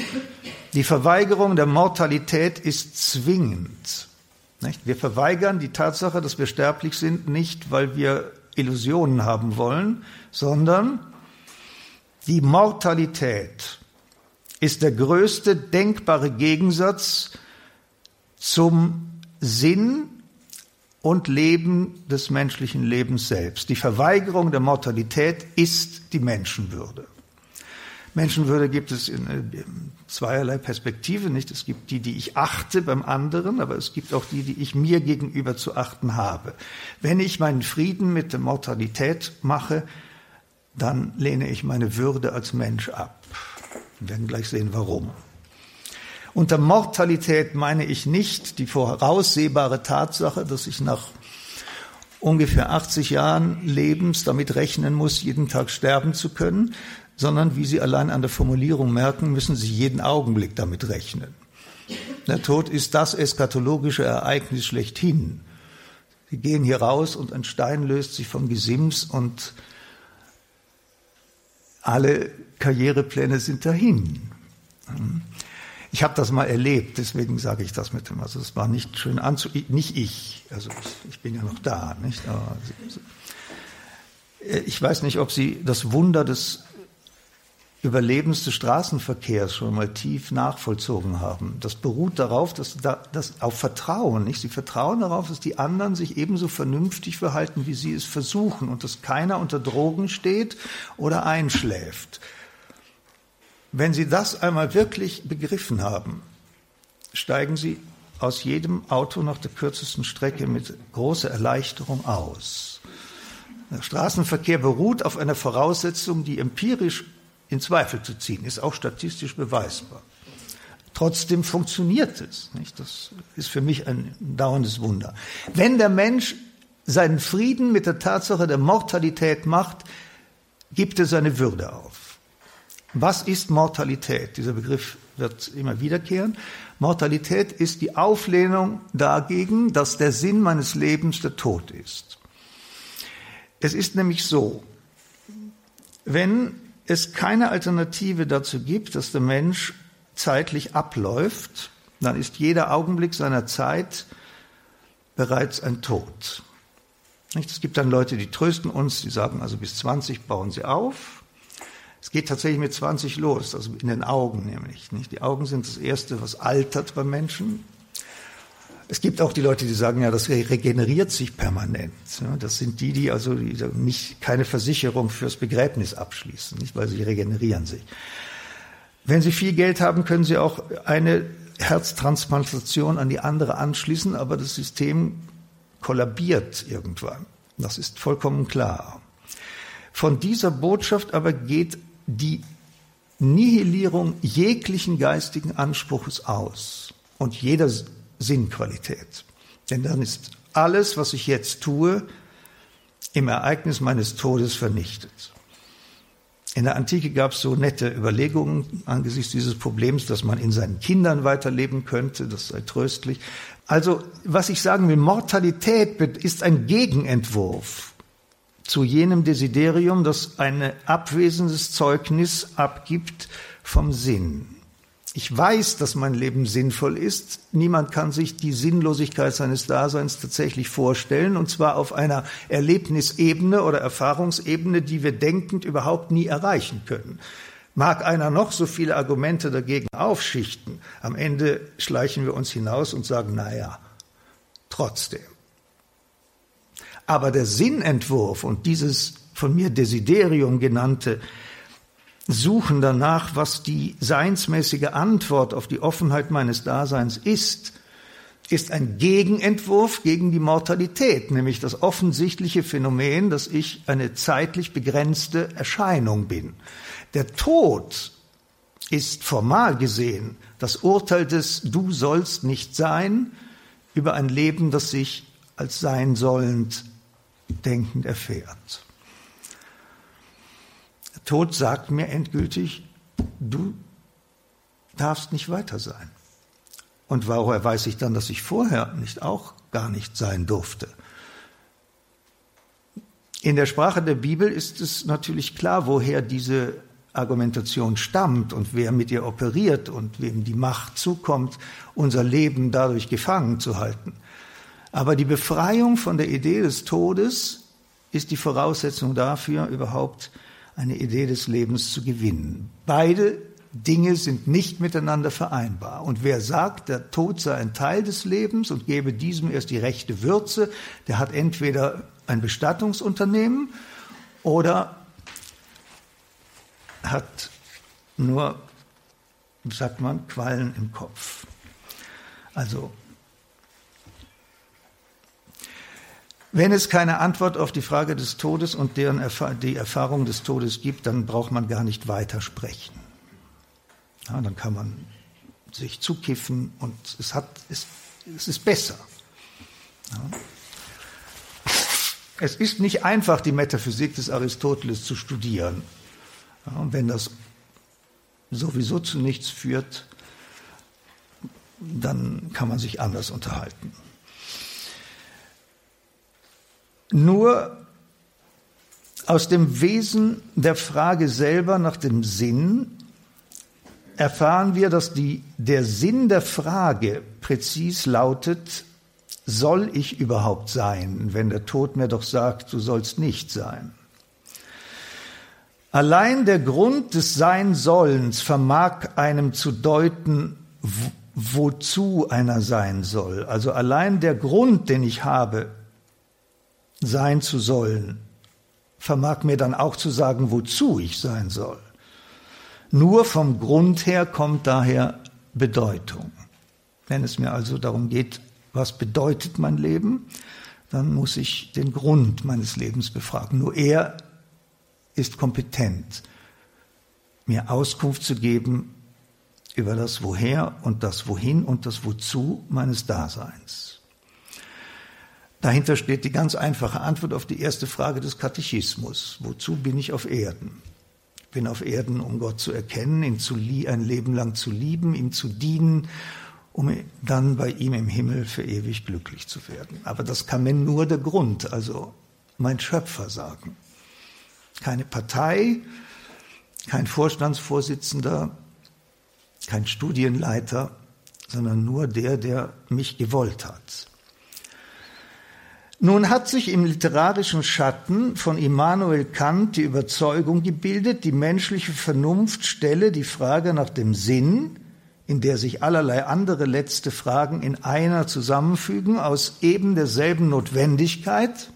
Die Verweigerung der Mortalität ist zwingend. Wir verweigern die Tatsache, dass wir sterblich sind, nicht, weil wir Illusionen haben wollen, sondern die Mortalität ist der größte denkbare Gegensatz zum Sinn und Leben des menschlichen Lebens selbst. Die Verweigerung der Mortalität ist die Menschenwürde. Menschenwürde gibt es in, in zweierlei Perspektive, nicht? Es gibt die, die ich achte beim anderen, aber es gibt auch die, die ich mir gegenüber zu achten habe. Wenn ich meinen Frieden mit der Mortalität mache, dann lehne ich meine Würde als Mensch ab. Wir werden gleich sehen, warum. Unter Mortalität meine ich nicht die voraussehbare Tatsache, dass ich nach ungefähr 80 Jahren Lebens damit rechnen muss, jeden Tag sterben zu können, sondern wie Sie allein an der Formulierung merken, müssen Sie jeden Augenblick damit rechnen. Der Tod ist das eskatologische Ereignis schlechthin. Sie gehen hier raus und ein Stein löst sich vom Gesims und alle Karrierepläne sind dahin. Ich habe das mal erlebt, deswegen sage ich das mit dem. Also es war nicht schön anzu, nicht ich, also ich, bin ja noch da, nicht. Aber ich weiß nicht, ob Sie das Wunder des Überlebens des Straßenverkehrs schon mal tief nachvollzogen haben. Das beruht darauf, dass da, das auf Vertrauen, nicht? Sie vertrauen darauf, dass die anderen sich ebenso vernünftig verhalten, wie sie es versuchen und dass keiner unter Drogen steht oder einschläft. Wenn Sie das einmal wirklich begriffen haben, steigen Sie aus jedem Auto nach der kürzesten Strecke mit großer Erleichterung aus. Der Straßenverkehr beruht auf einer Voraussetzung, die empirisch in Zweifel zu ziehen, ist auch statistisch beweisbar. Trotzdem funktioniert es. Nicht? Das ist für mich ein dauerndes Wunder. Wenn der Mensch seinen Frieden mit der Tatsache der Mortalität macht, gibt er seine Würde auf. Was ist Mortalität? Dieser Begriff wird immer wiederkehren. Mortalität ist die Auflehnung dagegen, dass der Sinn meines Lebens der Tod ist. Es ist nämlich so, wenn es keine Alternative dazu gibt, dass der Mensch zeitlich abläuft, dann ist jeder Augenblick seiner Zeit bereits ein Tod. Es gibt dann Leute, die trösten uns, die sagen also bis 20 bauen sie auf. Es geht tatsächlich mit 20 los, also in den Augen nämlich. Die Augen sind das Erste, was altert beim Menschen. Es gibt auch die Leute, die sagen, ja, das regeneriert sich permanent. Das sind die, die also nicht keine Versicherung fürs Begräbnis abschließen, nicht, weil sie regenerieren sich. Wenn Sie viel Geld haben, können Sie auch eine Herztransplantation an die andere anschließen, aber das System kollabiert irgendwann. Das ist vollkommen klar. Von dieser Botschaft aber geht die Nihilierung jeglichen geistigen Anspruches aus. Und jeder Sinnqualität. Denn dann ist alles, was ich jetzt tue, im Ereignis meines Todes vernichtet. In der Antike gab es so nette Überlegungen angesichts dieses Problems, dass man in seinen Kindern weiterleben könnte, das sei tröstlich. Also, was ich sagen will, Mortalität ist ein Gegenentwurf zu jenem Desiderium, das ein abwesendes Zeugnis abgibt vom Sinn. Ich weiß, dass mein Leben sinnvoll ist. Niemand kann sich die Sinnlosigkeit seines Daseins tatsächlich vorstellen, und zwar auf einer Erlebnisebene oder Erfahrungsebene, die wir denkend überhaupt nie erreichen können. Mag einer noch so viele Argumente dagegen aufschichten, am Ende schleichen wir uns hinaus und sagen, na ja, trotzdem. Aber der Sinnentwurf und dieses von mir Desiderium genannte Suchen danach, was die seinsmäßige Antwort auf die Offenheit meines Daseins ist, ist ein Gegenentwurf gegen die Mortalität, nämlich das offensichtliche Phänomen, dass ich eine zeitlich begrenzte Erscheinung bin. Der Tod ist formal gesehen das Urteil des Du sollst nicht sein über ein Leben, das sich als sein sollend denkend erfährt. Tod sagt mir endgültig, du darfst nicht weiter sein. Und woher weiß ich dann, dass ich vorher nicht auch gar nicht sein durfte? In der Sprache der Bibel ist es natürlich klar, woher diese Argumentation stammt und wer mit ihr operiert und wem die Macht zukommt, unser Leben dadurch gefangen zu halten. Aber die Befreiung von der Idee des Todes ist die Voraussetzung dafür, überhaupt eine Idee des Lebens zu gewinnen. Beide Dinge sind nicht miteinander vereinbar. Und wer sagt, der Tod sei ein Teil des Lebens und gebe diesem erst die rechte Würze, der hat entweder ein Bestattungsunternehmen oder hat nur, sagt man, Quallen im Kopf. Also Wenn es keine Antwort auf die Frage des Todes und deren Erfa die Erfahrung des Todes gibt, dann braucht man gar nicht weiter sprechen. Ja, dann kann man sich zukiffen und es, hat, es, es ist besser. Ja. Es ist nicht einfach, die Metaphysik des Aristoteles zu studieren. Ja, und wenn das sowieso zu nichts führt, dann kann man sich anders unterhalten. Nur aus dem Wesen der Frage selber nach dem Sinn erfahren wir, dass die, der Sinn der Frage präzis lautet, soll ich überhaupt sein, wenn der Tod mir doch sagt, du sollst nicht sein. Allein der Grund des Sein-Sollens vermag einem zu deuten, wozu einer sein soll. Also allein der Grund, den ich habe, sein zu sollen, vermag mir dann auch zu sagen, wozu ich sein soll. Nur vom Grund her kommt daher Bedeutung. Wenn es mir also darum geht, was bedeutet mein Leben, dann muss ich den Grund meines Lebens befragen. Nur er ist kompetent, mir Auskunft zu geben über das Woher und das Wohin und das Wozu meines Daseins. Dahinter steht die ganz einfache Antwort auf die erste Frage des Katechismus. Wozu bin ich auf Erden? Ich bin auf Erden, um Gott zu erkennen, ihn zu ein Leben lang zu lieben, ihm zu dienen, um dann bei ihm im Himmel für ewig glücklich zu werden. Aber das kann mir nur der Grund, also mein Schöpfer sagen. Keine Partei, kein Vorstandsvorsitzender, kein Studienleiter, sondern nur der, der mich gewollt hat. Nun hat sich im literarischen Schatten von Immanuel Kant die Überzeugung gebildet, die menschliche Vernunft stelle die Frage nach dem Sinn, in der sich allerlei andere letzte Fragen in einer zusammenfügen, aus eben derselben Notwendigkeit,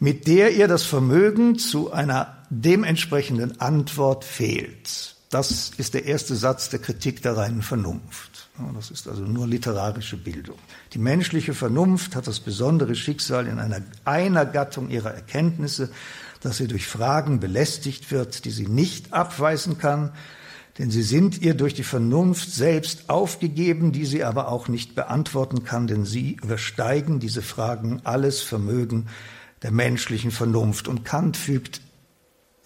mit der ihr das Vermögen zu einer dementsprechenden Antwort fehlt. Das ist der erste Satz der Kritik der reinen Vernunft. Das ist also nur literarische Bildung. Die menschliche Vernunft hat das besondere Schicksal in einer, einer Gattung ihrer Erkenntnisse, dass sie durch Fragen belästigt wird, die sie nicht abweisen kann, denn sie sind ihr durch die Vernunft selbst aufgegeben, die sie aber auch nicht beantworten kann, denn sie übersteigen diese Fragen alles Vermögen der menschlichen Vernunft. Und Kant fügt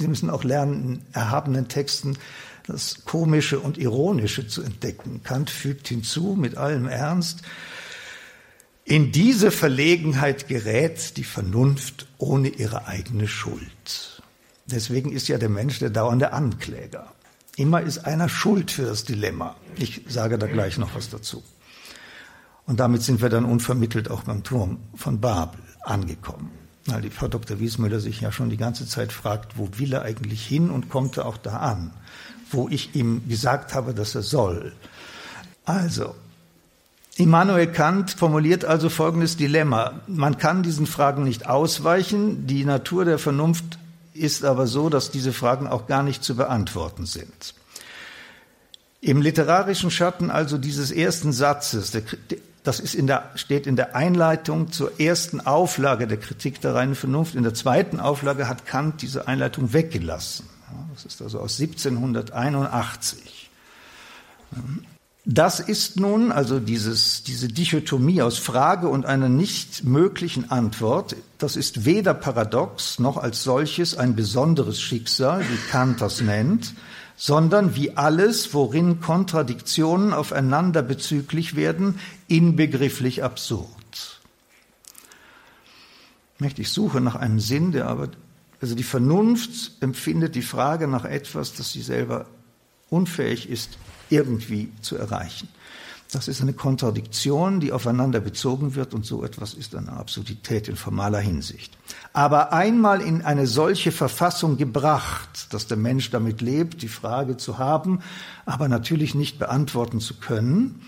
Sie müssen auch lernen, in erhabenen Texten das Komische und Ironische zu entdecken. Kant fügt hinzu mit allem Ernst, in diese Verlegenheit gerät die Vernunft ohne ihre eigene Schuld. Deswegen ist ja der Mensch der dauernde Ankläger. Immer ist einer schuld für das Dilemma. Ich sage da gleich noch was dazu. Und damit sind wir dann unvermittelt auch beim Turm von Babel angekommen. Weil die Frau Dr. Wiesmüller sich ja schon die ganze Zeit fragt, wo will er eigentlich hin und kommt er auch da an, wo ich ihm gesagt habe, dass er soll. Also, Immanuel Kant formuliert also folgendes Dilemma. Man kann diesen Fragen nicht ausweichen. Die Natur der Vernunft ist aber so, dass diese Fragen auch gar nicht zu beantworten sind. Im literarischen Schatten also dieses ersten Satzes, das ist in der, steht in der Einleitung zur ersten Auflage der Kritik der reinen Vernunft. In der zweiten Auflage hat Kant diese Einleitung weggelassen. Das ist also aus 1781. Das ist nun, also dieses, diese Dichotomie aus Frage und einer nicht möglichen Antwort, das ist weder paradox noch als solches ein besonderes Schicksal, wie Kant das nennt, sondern wie alles, worin Kontradiktionen aufeinander bezüglich werden, inbegrifflich absurd. Ich suche nach einem Sinn, der aber, also die Vernunft empfindet die Frage nach etwas, das sie selber unfähig ist, irgendwie zu erreichen. Das ist eine Kontradiktion, die aufeinander bezogen wird und so etwas ist eine Absurdität in formaler Hinsicht. Aber einmal in eine solche Verfassung gebracht, dass der Mensch damit lebt, die Frage zu haben, aber natürlich nicht beantworten zu können,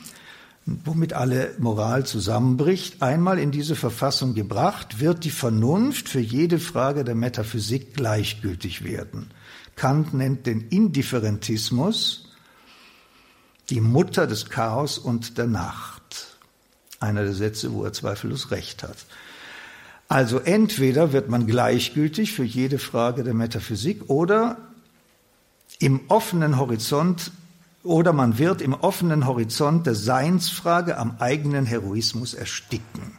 womit alle Moral zusammenbricht, einmal in diese Verfassung gebracht, wird die Vernunft für jede Frage der Metaphysik gleichgültig werden. Kant nennt den Indifferentismus, die Mutter des Chaos und der Nacht. Einer der Sätze, wo er zweifellos recht hat. Also entweder wird man gleichgültig für jede Frage der Metaphysik oder im offenen Horizont oder man wird im offenen Horizont der Seinsfrage am eigenen Heroismus ersticken.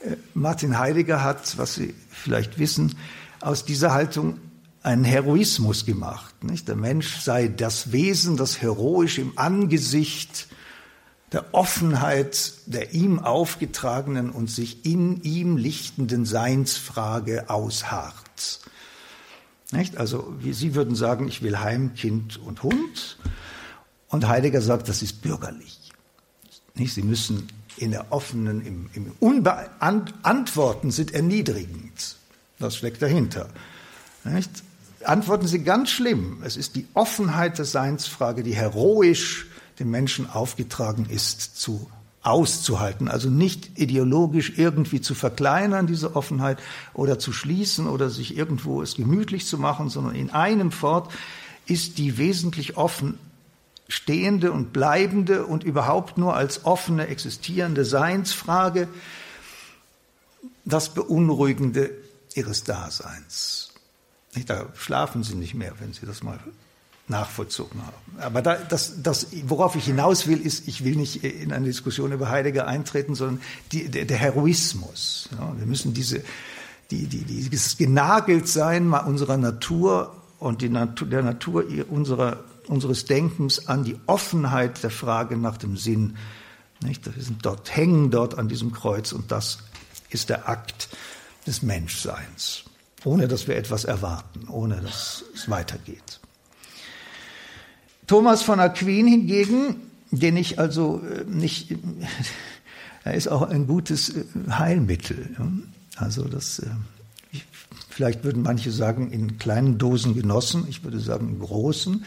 Äh, Martin Heidegger hat, was Sie vielleicht wissen, aus dieser Haltung einen Heroismus gemacht. Nicht? Der Mensch sei das Wesen, das heroisch im Angesicht der Offenheit der ihm aufgetragenen und sich in ihm lichtenden Seinsfrage ausharrt. Nicht? Also wie Sie würden sagen, ich will Heim, Kind und Hund. Und Heidegger sagt, das ist bürgerlich. Nicht? Sie müssen in der offenen, im, im Antworten sind erniedrigend. Das steckt dahinter. Nicht? antworten Sie ganz schlimm. Es ist die Offenheit der Seinsfrage, die heroisch dem Menschen aufgetragen ist, zu auszuhalten. Also nicht ideologisch irgendwie zu verkleinern, diese Offenheit, oder zu schließen oder sich irgendwo es gemütlich zu machen, sondern in einem fort ist die wesentlich offen stehende und bleibende und überhaupt nur als offene existierende Seinsfrage das Beunruhigende ihres Daseins. Da schlafen sie nicht mehr, wenn sie das mal nachvollzogen haben. Aber da, das, das, worauf ich hinaus will, ist, ich will nicht in eine Diskussion über Heidegger eintreten, sondern die, der, der, Heroismus. Ja, wir müssen diese, die, die, die, dieses Genageltsein unserer Natur und die Natur, der Natur unserer, unseres Denkens an die Offenheit der Frage nach dem Sinn. Nicht? Wir sind dort, hängen dort an diesem Kreuz und das ist der Akt des Menschseins ohne dass wir etwas erwarten, ohne dass es weitergeht. Thomas von Aquin hingegen, den ich also äh, nicht, er ist auch ein gutes äh, Heilmittel. Also das, äh, vielleicht würden manche sagen, in kleinen Dosen genossen, ich würde sagen in großen,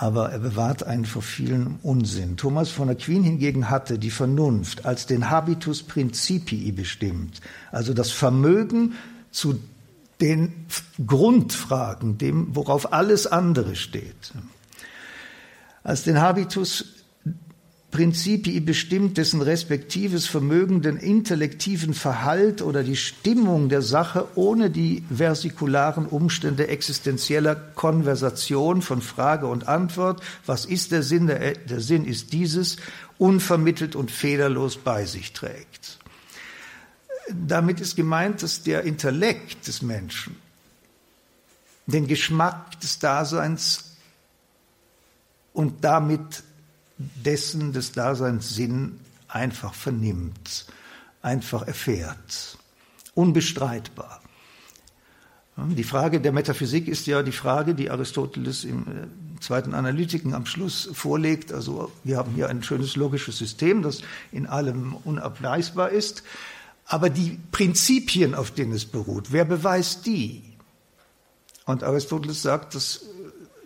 aber er bewahrt einen vor vielen Unsinn. Thomas von Aquin hingegen hatte die Vernunft als den Habitus Principii bestimmt, also das Vermögen zu den Grundfragen, dem, worauf alles andere steht. Als den Habitus Principii bestimmt, dessen respektives Vermögen den intellektiven Verhalt oder die Stimmung der Sache ohne die versikularen Umstände existenzieller Konversation von Frage und Antwort, was ist der Sinn, der, der Sinn ist dieses, unvermittelt und fehlerlos bei sich trägt. Damit ist gemeint, dass der Intellekt des Menschen den Geschmack des Daseins und damit dessen des Daseins Sinn einfach vernimmt, einfach erfährt. Unbestreitbar. Die Frage der Metaphysik ist ja die Frage, die Aristoteles im äh, zweiten Analytiken am Schluss vorlegt. Also wir haben hier ein schönes logisches System, das in allem unabweisbar ist. Aber die Prinzipien, auf denen es beruht, wer beweist die? Und Aristoteles sagt, das,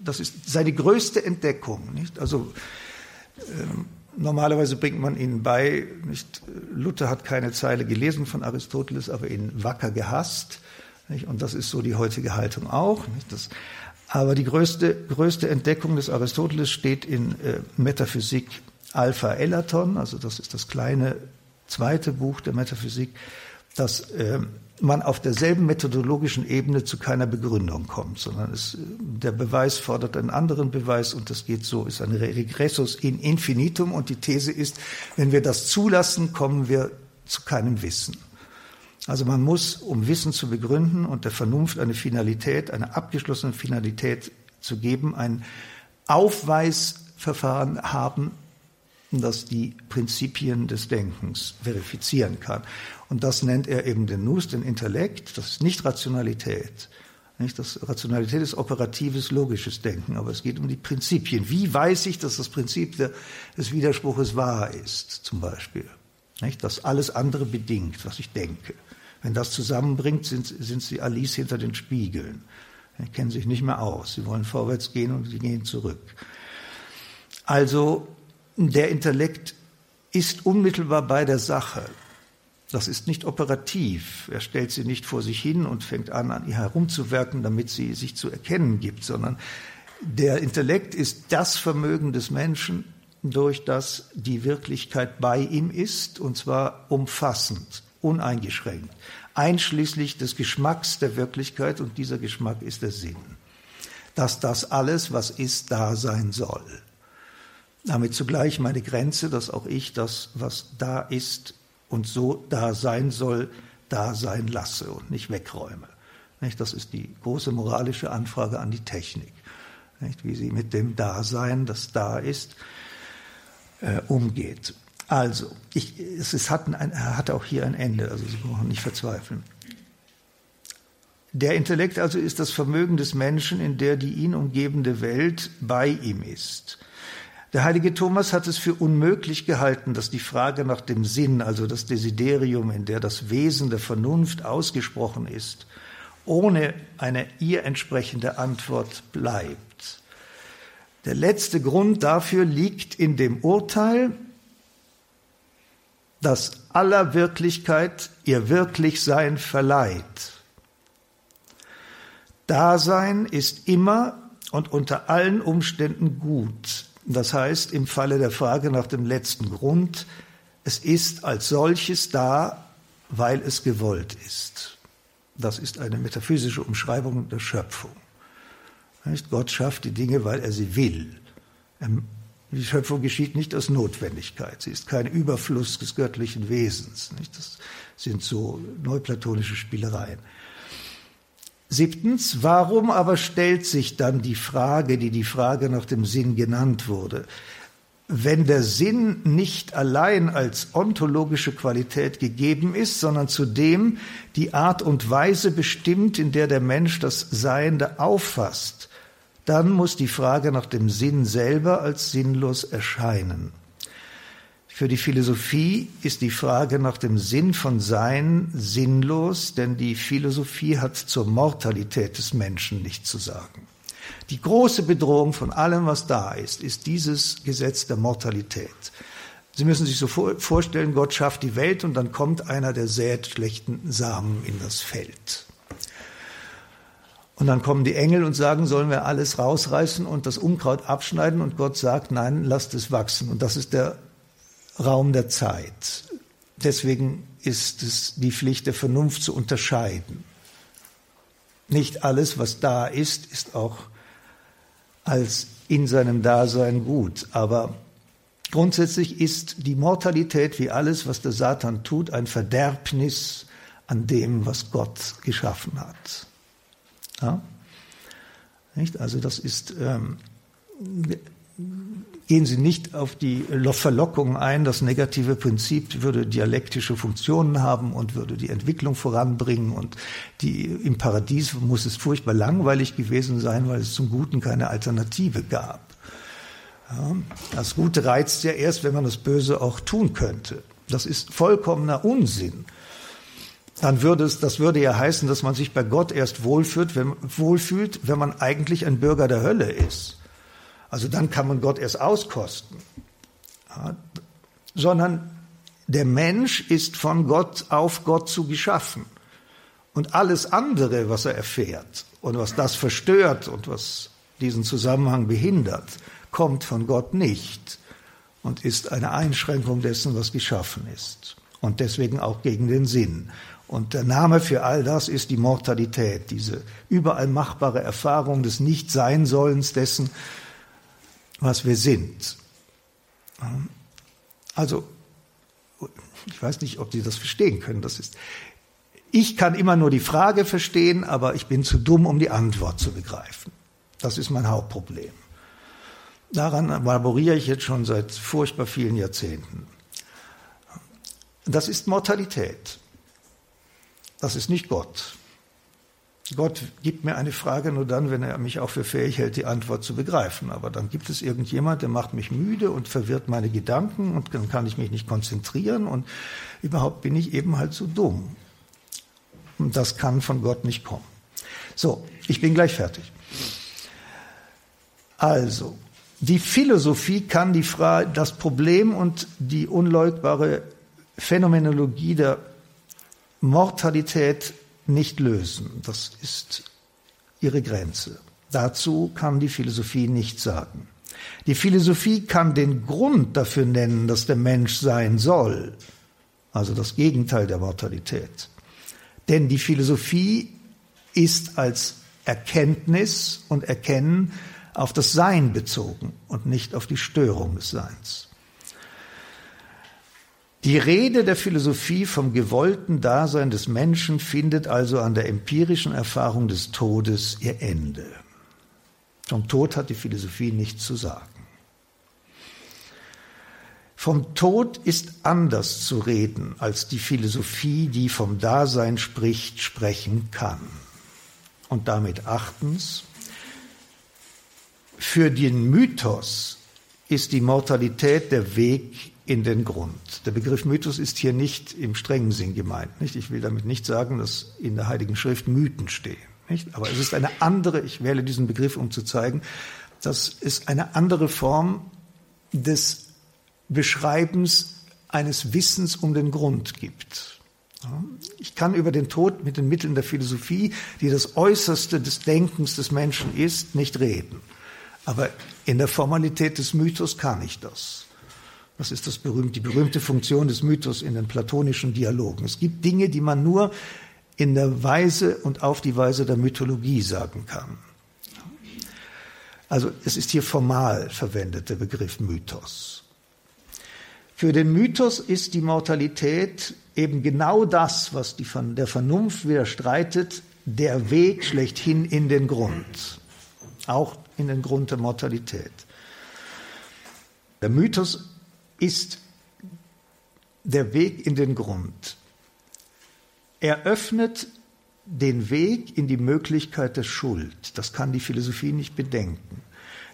das ist seine größte Entdeckung. Nicht? Also normalerweise bringt man ihnen bei, nicht, Luther hat keine Zeile gelesen von Aristoteles, aber ihn wacker gehasst. Nicht? Und das ist so die heutige Haltung auch. Das, aber die größte, größte Entdeckung des Aristoteles steht in äh, Metaphysik Alpha Elaton, also das ist das kleine zweite Buch der Metaphysik, dass äh, man auf derselben methodologischen Ebene zu keiner Begründung kommt, sondern es, der Beweis fordert einen anderen Beweis und das geht so, ist ein Regressus in infinitum und die These ist, wenn wir das zulassen, kommen wir zu keinem Wissen. Also man muss, um Wissen zu begründen und der Vernunft eine Finalität, eine abgeschlossene Finalität zu geben, ein Aufweisverfahren haben, das die Prinzipien des Denkens verifizieren kann. Und das nennt er eben den Nus, den Intellekt. Das ist nicht Rationalität. Nicht? Das Rationalität ist operatives, logisches Denken, aber es geht um die Prinzipien. Wie weiß ich, dass das Prinzip des Widerspruches wahr ist, zum Beispiel? Nicht? Dass alles andere bedingt, was ich denke. Wenn das zusammenbringt, sind, sind sie Alice hinter den Spiegeln. Sie kennen sich nicht mehr aus. Sie wollen vorwärts gehen und sie gehen zurück. Also der Intellekt ist unmittelbar bei der Sache. Das ist nicht operativ. Er stellt sie nicht vor sich hin und fängt an, an ihr herumzuwerken, damit sie sich zu erkennen gibt, sondern der Intellekt ist das Vermögen des Menschen, durch das die Wirklichkeit bei ihm ist, und zwar umfassend, uneingeschränkt, einschließlich des Geschmacks der Wirklichkeit, und dieser Geschmack ist der Sinn. Dass das alles, was ist, da sein soll. Damit zugleich meine Grenze, dass auch ich das, was da ist und so da sein soll, da sein lasse und nicht wegräume. Das ist die große moralische Anfrage an die Technik, wie sie mit dem Dasein, das da ist, äh, umgeht. Also, ich, es, es hat, ein, hat auch hier ein Ende, also Sie brauchen nicht verzweifeln. Der Intellekt also ist das Vermögen des Menschen, in der die ihn umgebende Welt bei ihm ist. Der heilige Thomas hat es für unmöglich gehalten, dass die Frage nach dem Sinn, also das Desiderium, in der das Wesen der Vernunft ausgesprochen ist, ohne eine ihr entsprechende Antwort bleibt. Der letzte Grund dafür liegt in dem Urteil, das aller Wirklichkeit ihr Wirklichsein verleiht. Dasein ist immer und unter allen Umständen gut, das heißt, im Falle der Frage nach dem letzten Grund, es ist als solches da, weil es gewollt ist. Das ist eine metaphysische Umschreibung der Schöpfung. Gott schafft die Dinge, weil er sie will. Ähm, die Schöpfung geschieht nicht aus Notwendigkeit. Sie ist kein Überfluss des göttlichen Wesens. Das sind so neuplatonische Spielereien. Siebtens, warum aber stellt sich dann die Frage, die die Frage nach dem Sinn genannt wurde? Wenn der Sinn nicht allein als ontologische Qualität gegeben ist, sondern zudem die Art und Weise bestimmt, in der der Mensch das Seiende auffasst, dann muss die Frage nach dem Sinn selber als sinnlos erscheinen. Für die Philosophie ist die Frage nach dem Sinn von Sein sinnlos, denn die Philosophie hat zur Mortalität des Menschen nichts zu sagen. Die große Bedrohung von allem, was da ist, ist dieses Gesetz der Mortalität. Sie müssen sich so vorstellen, Gott schafft die Welt und dann kommt einer, der sät schlechten Samen in das Feld. Und dann kommen die Engel und sagen, sollen wir alles rausreißen und das Unkraut abschneiden? Und Gott sagt, nein, lasst es wachsen. Und das ist der Raum der Zeit. Deswegen ist es die Pflicht der Vernunft zu unterscheiden. Nicht alles, was da ist, ist auch als in seinem Dasein gut. Aber grundsätzlich ist die Mortalität wie alles, was der Satan tut, ein Verderbnis an dem, was Gott geschaffen hat. Ja? Nicht? Also das ist, ähm, gehen Sie nicht auf die Verlockung ein, das negative Prinzip würde dialektische Funktionen haben und würde die Entwicklung voranbringen und die, im Paradies muss es furchtbar langweilig gewesen sein, weil es zum Guten keine Alternative gab. Ja, das Gute reizt ja erst, wenn man das Böse auch tun könnte. Das ist vollkommener Unsinn dann würde es, das würde ja heißen, dass man sich bei Gott erst wohlfühlt, wenn, wohlfühlt, wenn man eigentlich ein Bürger der Hölle ist. Also dann kann man Gott erst auskosten. Ja, sondern der Mensch ist von Gott auf Gott zu geschaffen. Und alles andere, was er erfährt und was das verstört und was diesen Zusammenhang behindert, kommt von Gott nicht und ist eine Einschränkung dessen, was geschaffen ist. Und deswegen auch gegen den Sinn. Und der Name für all das ist die Mortalität, diese überall machbare Erfahrung des Nicht-Sein-Sollens dessen, was wir sind. Also, ich weiß nicht, ob Sie das verstehen können. Das ist, ich kann immer nur die Frage verstehen, aber ich bin zu dumm, um die Antwort zu begreifen. Das ist mein Hauptproblem. Daran laboriere ich jetzt schon seit furchtbar vielen Jahrzehnten. Das ist Mortalität. Das ist nicht Gott. Gott gibt mir eine Frage nur dann, wenn er mich auch für fähig hält, die Antwort zu begreifen. Aber dann gibt es irgendjemand, der macht mich müde und verwirrt meine Gedanken und dann kann ich mich nicht konzentrieren und überhaupt bin ich eben halt so dumm. Und das kann von Gott nicht kommen. So, ich bin gleich fertig. Also, die Philosophie kann die Frage, das Problem und die unleugbare Phänomenologie der Mortalität nicht lösen. Das ist ihre Grenze. Dazu kann die Philosophie nichts sagen. Die Philosophie kann den Grund dafür nennen, dass der Mensch sein soll, also das Gegenteil der Mortalität. Denn die Philosophie ist als Erkenntnis und Erkennen auf das Sein bezogen und nicht auf die Störung des Seins. Die Rede der Philosophie vom gewollten Dasein des Menschen findet also an der empirischen Erfahrung des Todes ihr Ende. Vom Tod hat die Philosophie nichts zu sagen. Vom Tod ist anders zu reden, als die Philosophie, die vom Dasein spricht, sprechen kann. Und damit achtens, für den Mythos ist die Mortalität der Weg in den Grund. Der Begriff Mythos ist hier nicht im strengen Sinn gemeint. Nicht? Ich will damit nicht sagen, dass in der Heiligen Schrift Mythen stehen. Nicht? Aber es ist eine andere, ich wähle diesen Begriff, um zu zeigen, dass es eine andere Form des Beschreibens eines Wissens um den Grund gibt. Ich kann über den Tod mit den Mitteln der Philosophie, die das Äußerste des Denkens des Menschen ist, nicht reden. Aber in der Formalität des Mythos kann ich das. Das ist das berühmte, die berühmte Funktion des Mythos in den platonischen Dialogen. Es gibt Dinge, die man nur in der Weise und auf die Weise der Mythologie sagen kann. Also es ist hier formal verwendet, der Begriff Mythos. Für den Mythos ist die Mortalität eben genau das, was die, der Vernunft widerstreitet, der Weg schlechthin in den Grund, auch in den Grund der Mortalität. Der Mythos ist der Weg in den Grund. Er öffnet den Weg in die Möglichkeit der Schuld. Das kann die Philosophie nicht bedenken.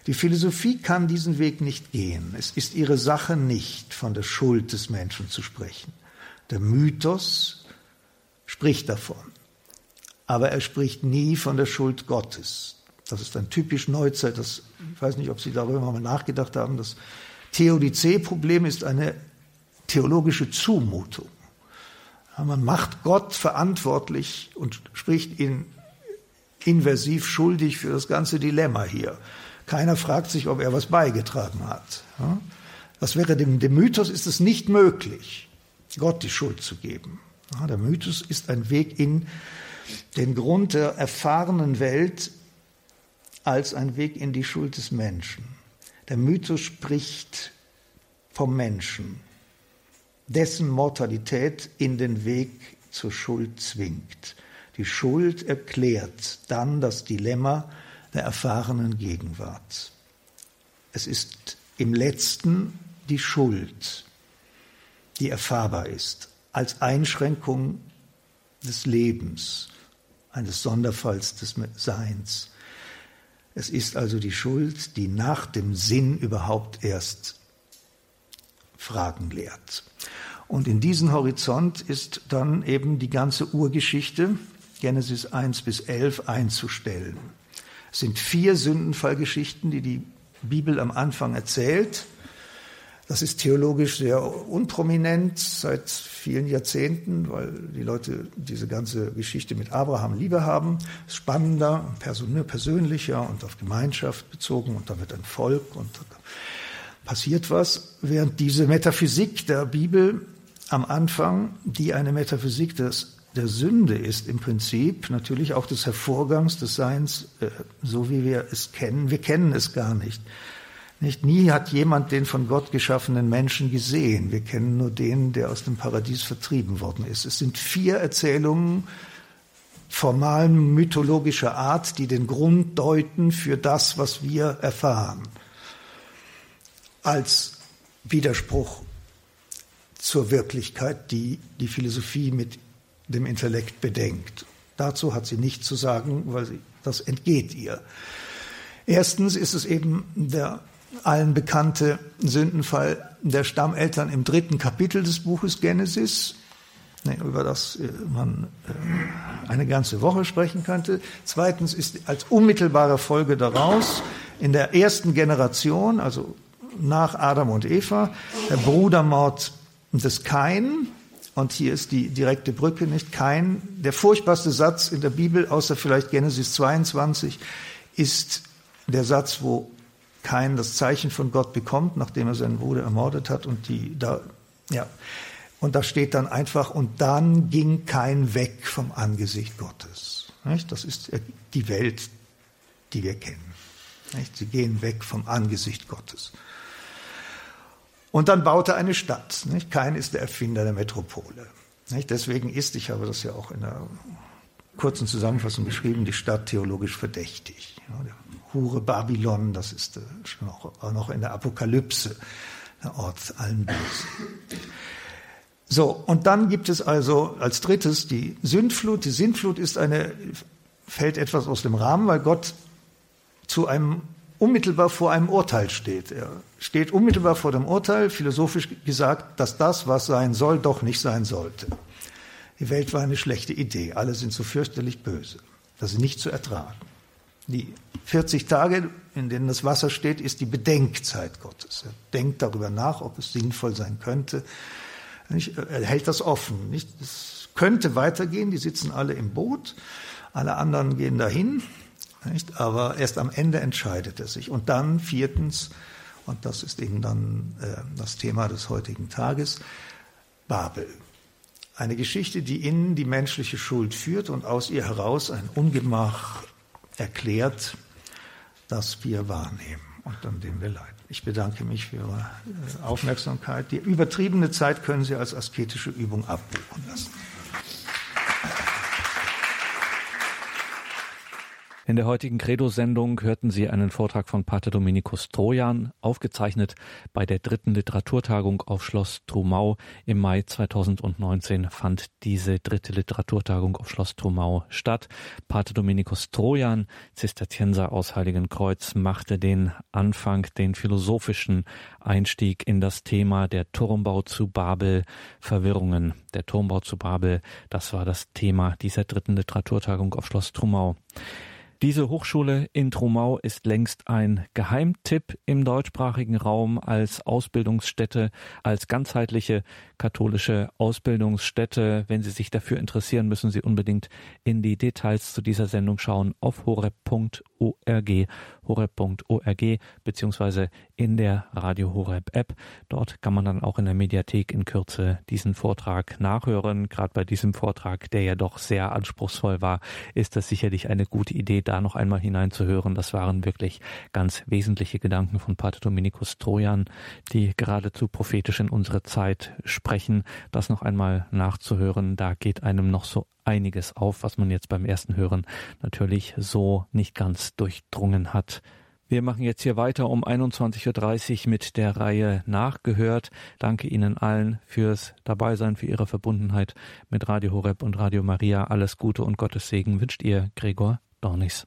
Die Philosophie kann diesen Weg nicht gehen. Es ist ihre Sache nicht, von der Schuld des Menschen zu sprechen. Der Mythos spricht davon. Aber er spricht nie von der Schuld Gottes. Das ist ein typisch Neuzeit. Das, ich weiß nicht, ob Sie darüber mal nachgedacht haben, dass Theodizee-Problem ist eine theologische Zumutung. Man macht Gott verantwortlich und spricht ihn inversiv schuldig für das ganze Dilemma hier. Keiner fragt sich, ob er was beigetragen hat. Das wäre dem, dem Mythos ist es nicht möglich, Gott die Schuld zu geben. Der Mythos ist ein Weg in den Grund der erfahrenen Welt als ein Weg in die Schuld des Menschen. Der Mythos spricht vom Menschen, dessen Mortalität in den Weg zur Schuld zwingt. Die Schuld erklärt dann das Dilemma der erfahrenen Gegenwart. Es ist im letzten die Schuld, die erfahrbar ist, als Einschränkung des Lebens, eines Sonderfalls des Seins. Es ist also die Schuld, die nach dem Sinn überhaupt erst Fragen lehrt. Und in diesen Horizont ist dann eben die ganze Urgeschichte, Genesis 1 bis 11, einzustellen. Es sind vier Sündenfallgeschichten, die die Bibel am Anfang erzählt. Das ist theologisch sehr unprominent seit vielen Jahrzehnten, weil die Leute diese ganze Geschichte mit Abraham Liebe haben. Spannender, persönlicher und auf Gemeinschaft bezogen und da wird ein Volk und passiert was, während diese Metaphysik der Bibel am Anfang, die eine Metaphysik des, der Sünde ist im Prinzip, natürlich auch des Hervorgangs des Seins, äh, so wie wir es kennen. Wir kennen es gar nicht. Nicht nie hat jemand den von Gott geschaffenen Menschen gesehen. Wir kennen nur den, der aus dem Paradies vertrieben worden ist. Es sind vier Erzählungen formalen mythologischer Art, die den Grund deuten für das, was wir erfahren. Als Widerspruch zur Wirklichkeit, die die Philosophie mit dem Intellekt bedenkt. Dazu hat sie nichts zu sagen, weil sie, das entgeht ihr. Erstens ist es eben der allen bekannte Sündenfall der Stammeltern im dritten Kapitel des Buches Genesis, über das äh, man äh, eine ganze Woche sprechen könnte. Zweitens ist als unmittelbare Folge daraus in der ersten Generation, also nach Adam und Eva, der Brudermord des Kain. Und hier ist die direkte Brücke, nicht Kain. Der furchtbarste Satz in der Bibel, außer vielleicht Genesis 22, ist der Satz, wo Kain das Zeichen von Gott bekommt, nachdem er seinen Bruder ermordet hat und die da, ja. Und da steht dann einfach, und dann ging Kain weg vom Angesicht Gottes. Das ist die Welt, die wir kennen. Sie gehen weg vom Angesicht Gottes. Und dann baut er eine Stadt. Nicht? Kain ist der Erfinder der Metropole. Deswegen ist, ich habe das ja auch in einer kurzen Zusammenfassung geschrieben, die Stadt theologisch verdächtig. Der Hure Babylon, das ist äh, noch, noch in der Apokalypse, der Ort allen Bösen. So, und dann gibt es also als drittes die Sündflut. Die Sündflut ist eine, fällt etwas aus dem Rahmen, weil Gott zu einem unmittelbar vor einem Urteil steht. Er steht unmittelbar vor dem Urteil, philosophisch gesagt, dass das, was sein soll, doch nicht sein sollte. Die Welt war eine schlechte Idee. Alle sind so fürchterlich böse. Das ist nicht zu ertragen. Die 40 Tage, in denen das Wasser steht, ist die Bedenkzeit Gottes. Er denkt darüber nach, ob es sinnvoll sein könnte. Er hält das offen. Es könnte weitergehen, die sitzen alle im Boot, alle anderen gehen dahin, aber erst am Ende entscheidet er sich. Und dann viertens, und das ist eben dann äh, das Thema des heutigen Tages, Babel. Eine Geschichte, die in die menschliche Schuld führt und aus ihr heraus ein Ungemach erklärt, das wir wahrnehmen und an dem wir leiden. Ich bedanke mich für Ihre äh, Aufmerksamkeit. Die übertriebene Zeit können Sie als asketische Übung abbuchen lassen. In der heutigen Credo-Sendung hörten Sie einen Vortrag von Pater Dominikus Trojan, aufgezeichnet bei der dritten Literaturtagung auf Schloss Trumau. Im Mai 2019 fand diese dritte Literaturtagung auf Schloss Trumau statt. Pater Dominikus Trojan, Zisterzienser aus Heiligenkreuz, machte den Anfang, den philosophischen Einstieg in das Thema der Turmbau zu Babel, Verwirrungen. Der Turmbau zu Babel, das war das Thema dieser dritten Literaturtagung auf Schloss Trumau. Diese Hochschule in Trumau ist längst ein Geheimtipp im deutschsprachigen Raum als Ausbildungsstätte, als ganzheitliche katholische Ausbildungsstätte. Wenn Sie sich dafür interessieren, müssen Sie unbedingt in die Details zu dieser Sendung schauen auf horeb.org, horeb.org beziehungsweise in der Radio Horeb App. Dort kann man dann auch in der Mediathek in Kürze diesen Vortrag nachhören. Gerade bei diesem Vortrag, der ja doch sehr anspruchsvoll war, ist das sicherlich eine gute Idee, da noch einmal hineinzuhören. Das waren wirklich ganz wesentliche Gedanken von Pater Dominikus Trojan, die geradezu prophetisch in unsere Zeit sprechen. Das noch einmal nachzuhören, da geht einem noch so einiges auf, was man jetzt beim ersten Hören natürlich so nicht ganz durchdrungen hat. Wir machen jetzt hier weiter um 21.30 Uhr mit der Reihe Nachgehört. Danke Ihnen allen fürs Dabeisein, für Ihre Verbundenheit mit Radio Horeb und Radio Maria. Alles Gute und Gottes Segen wünscht Ihr Gregor Dornis.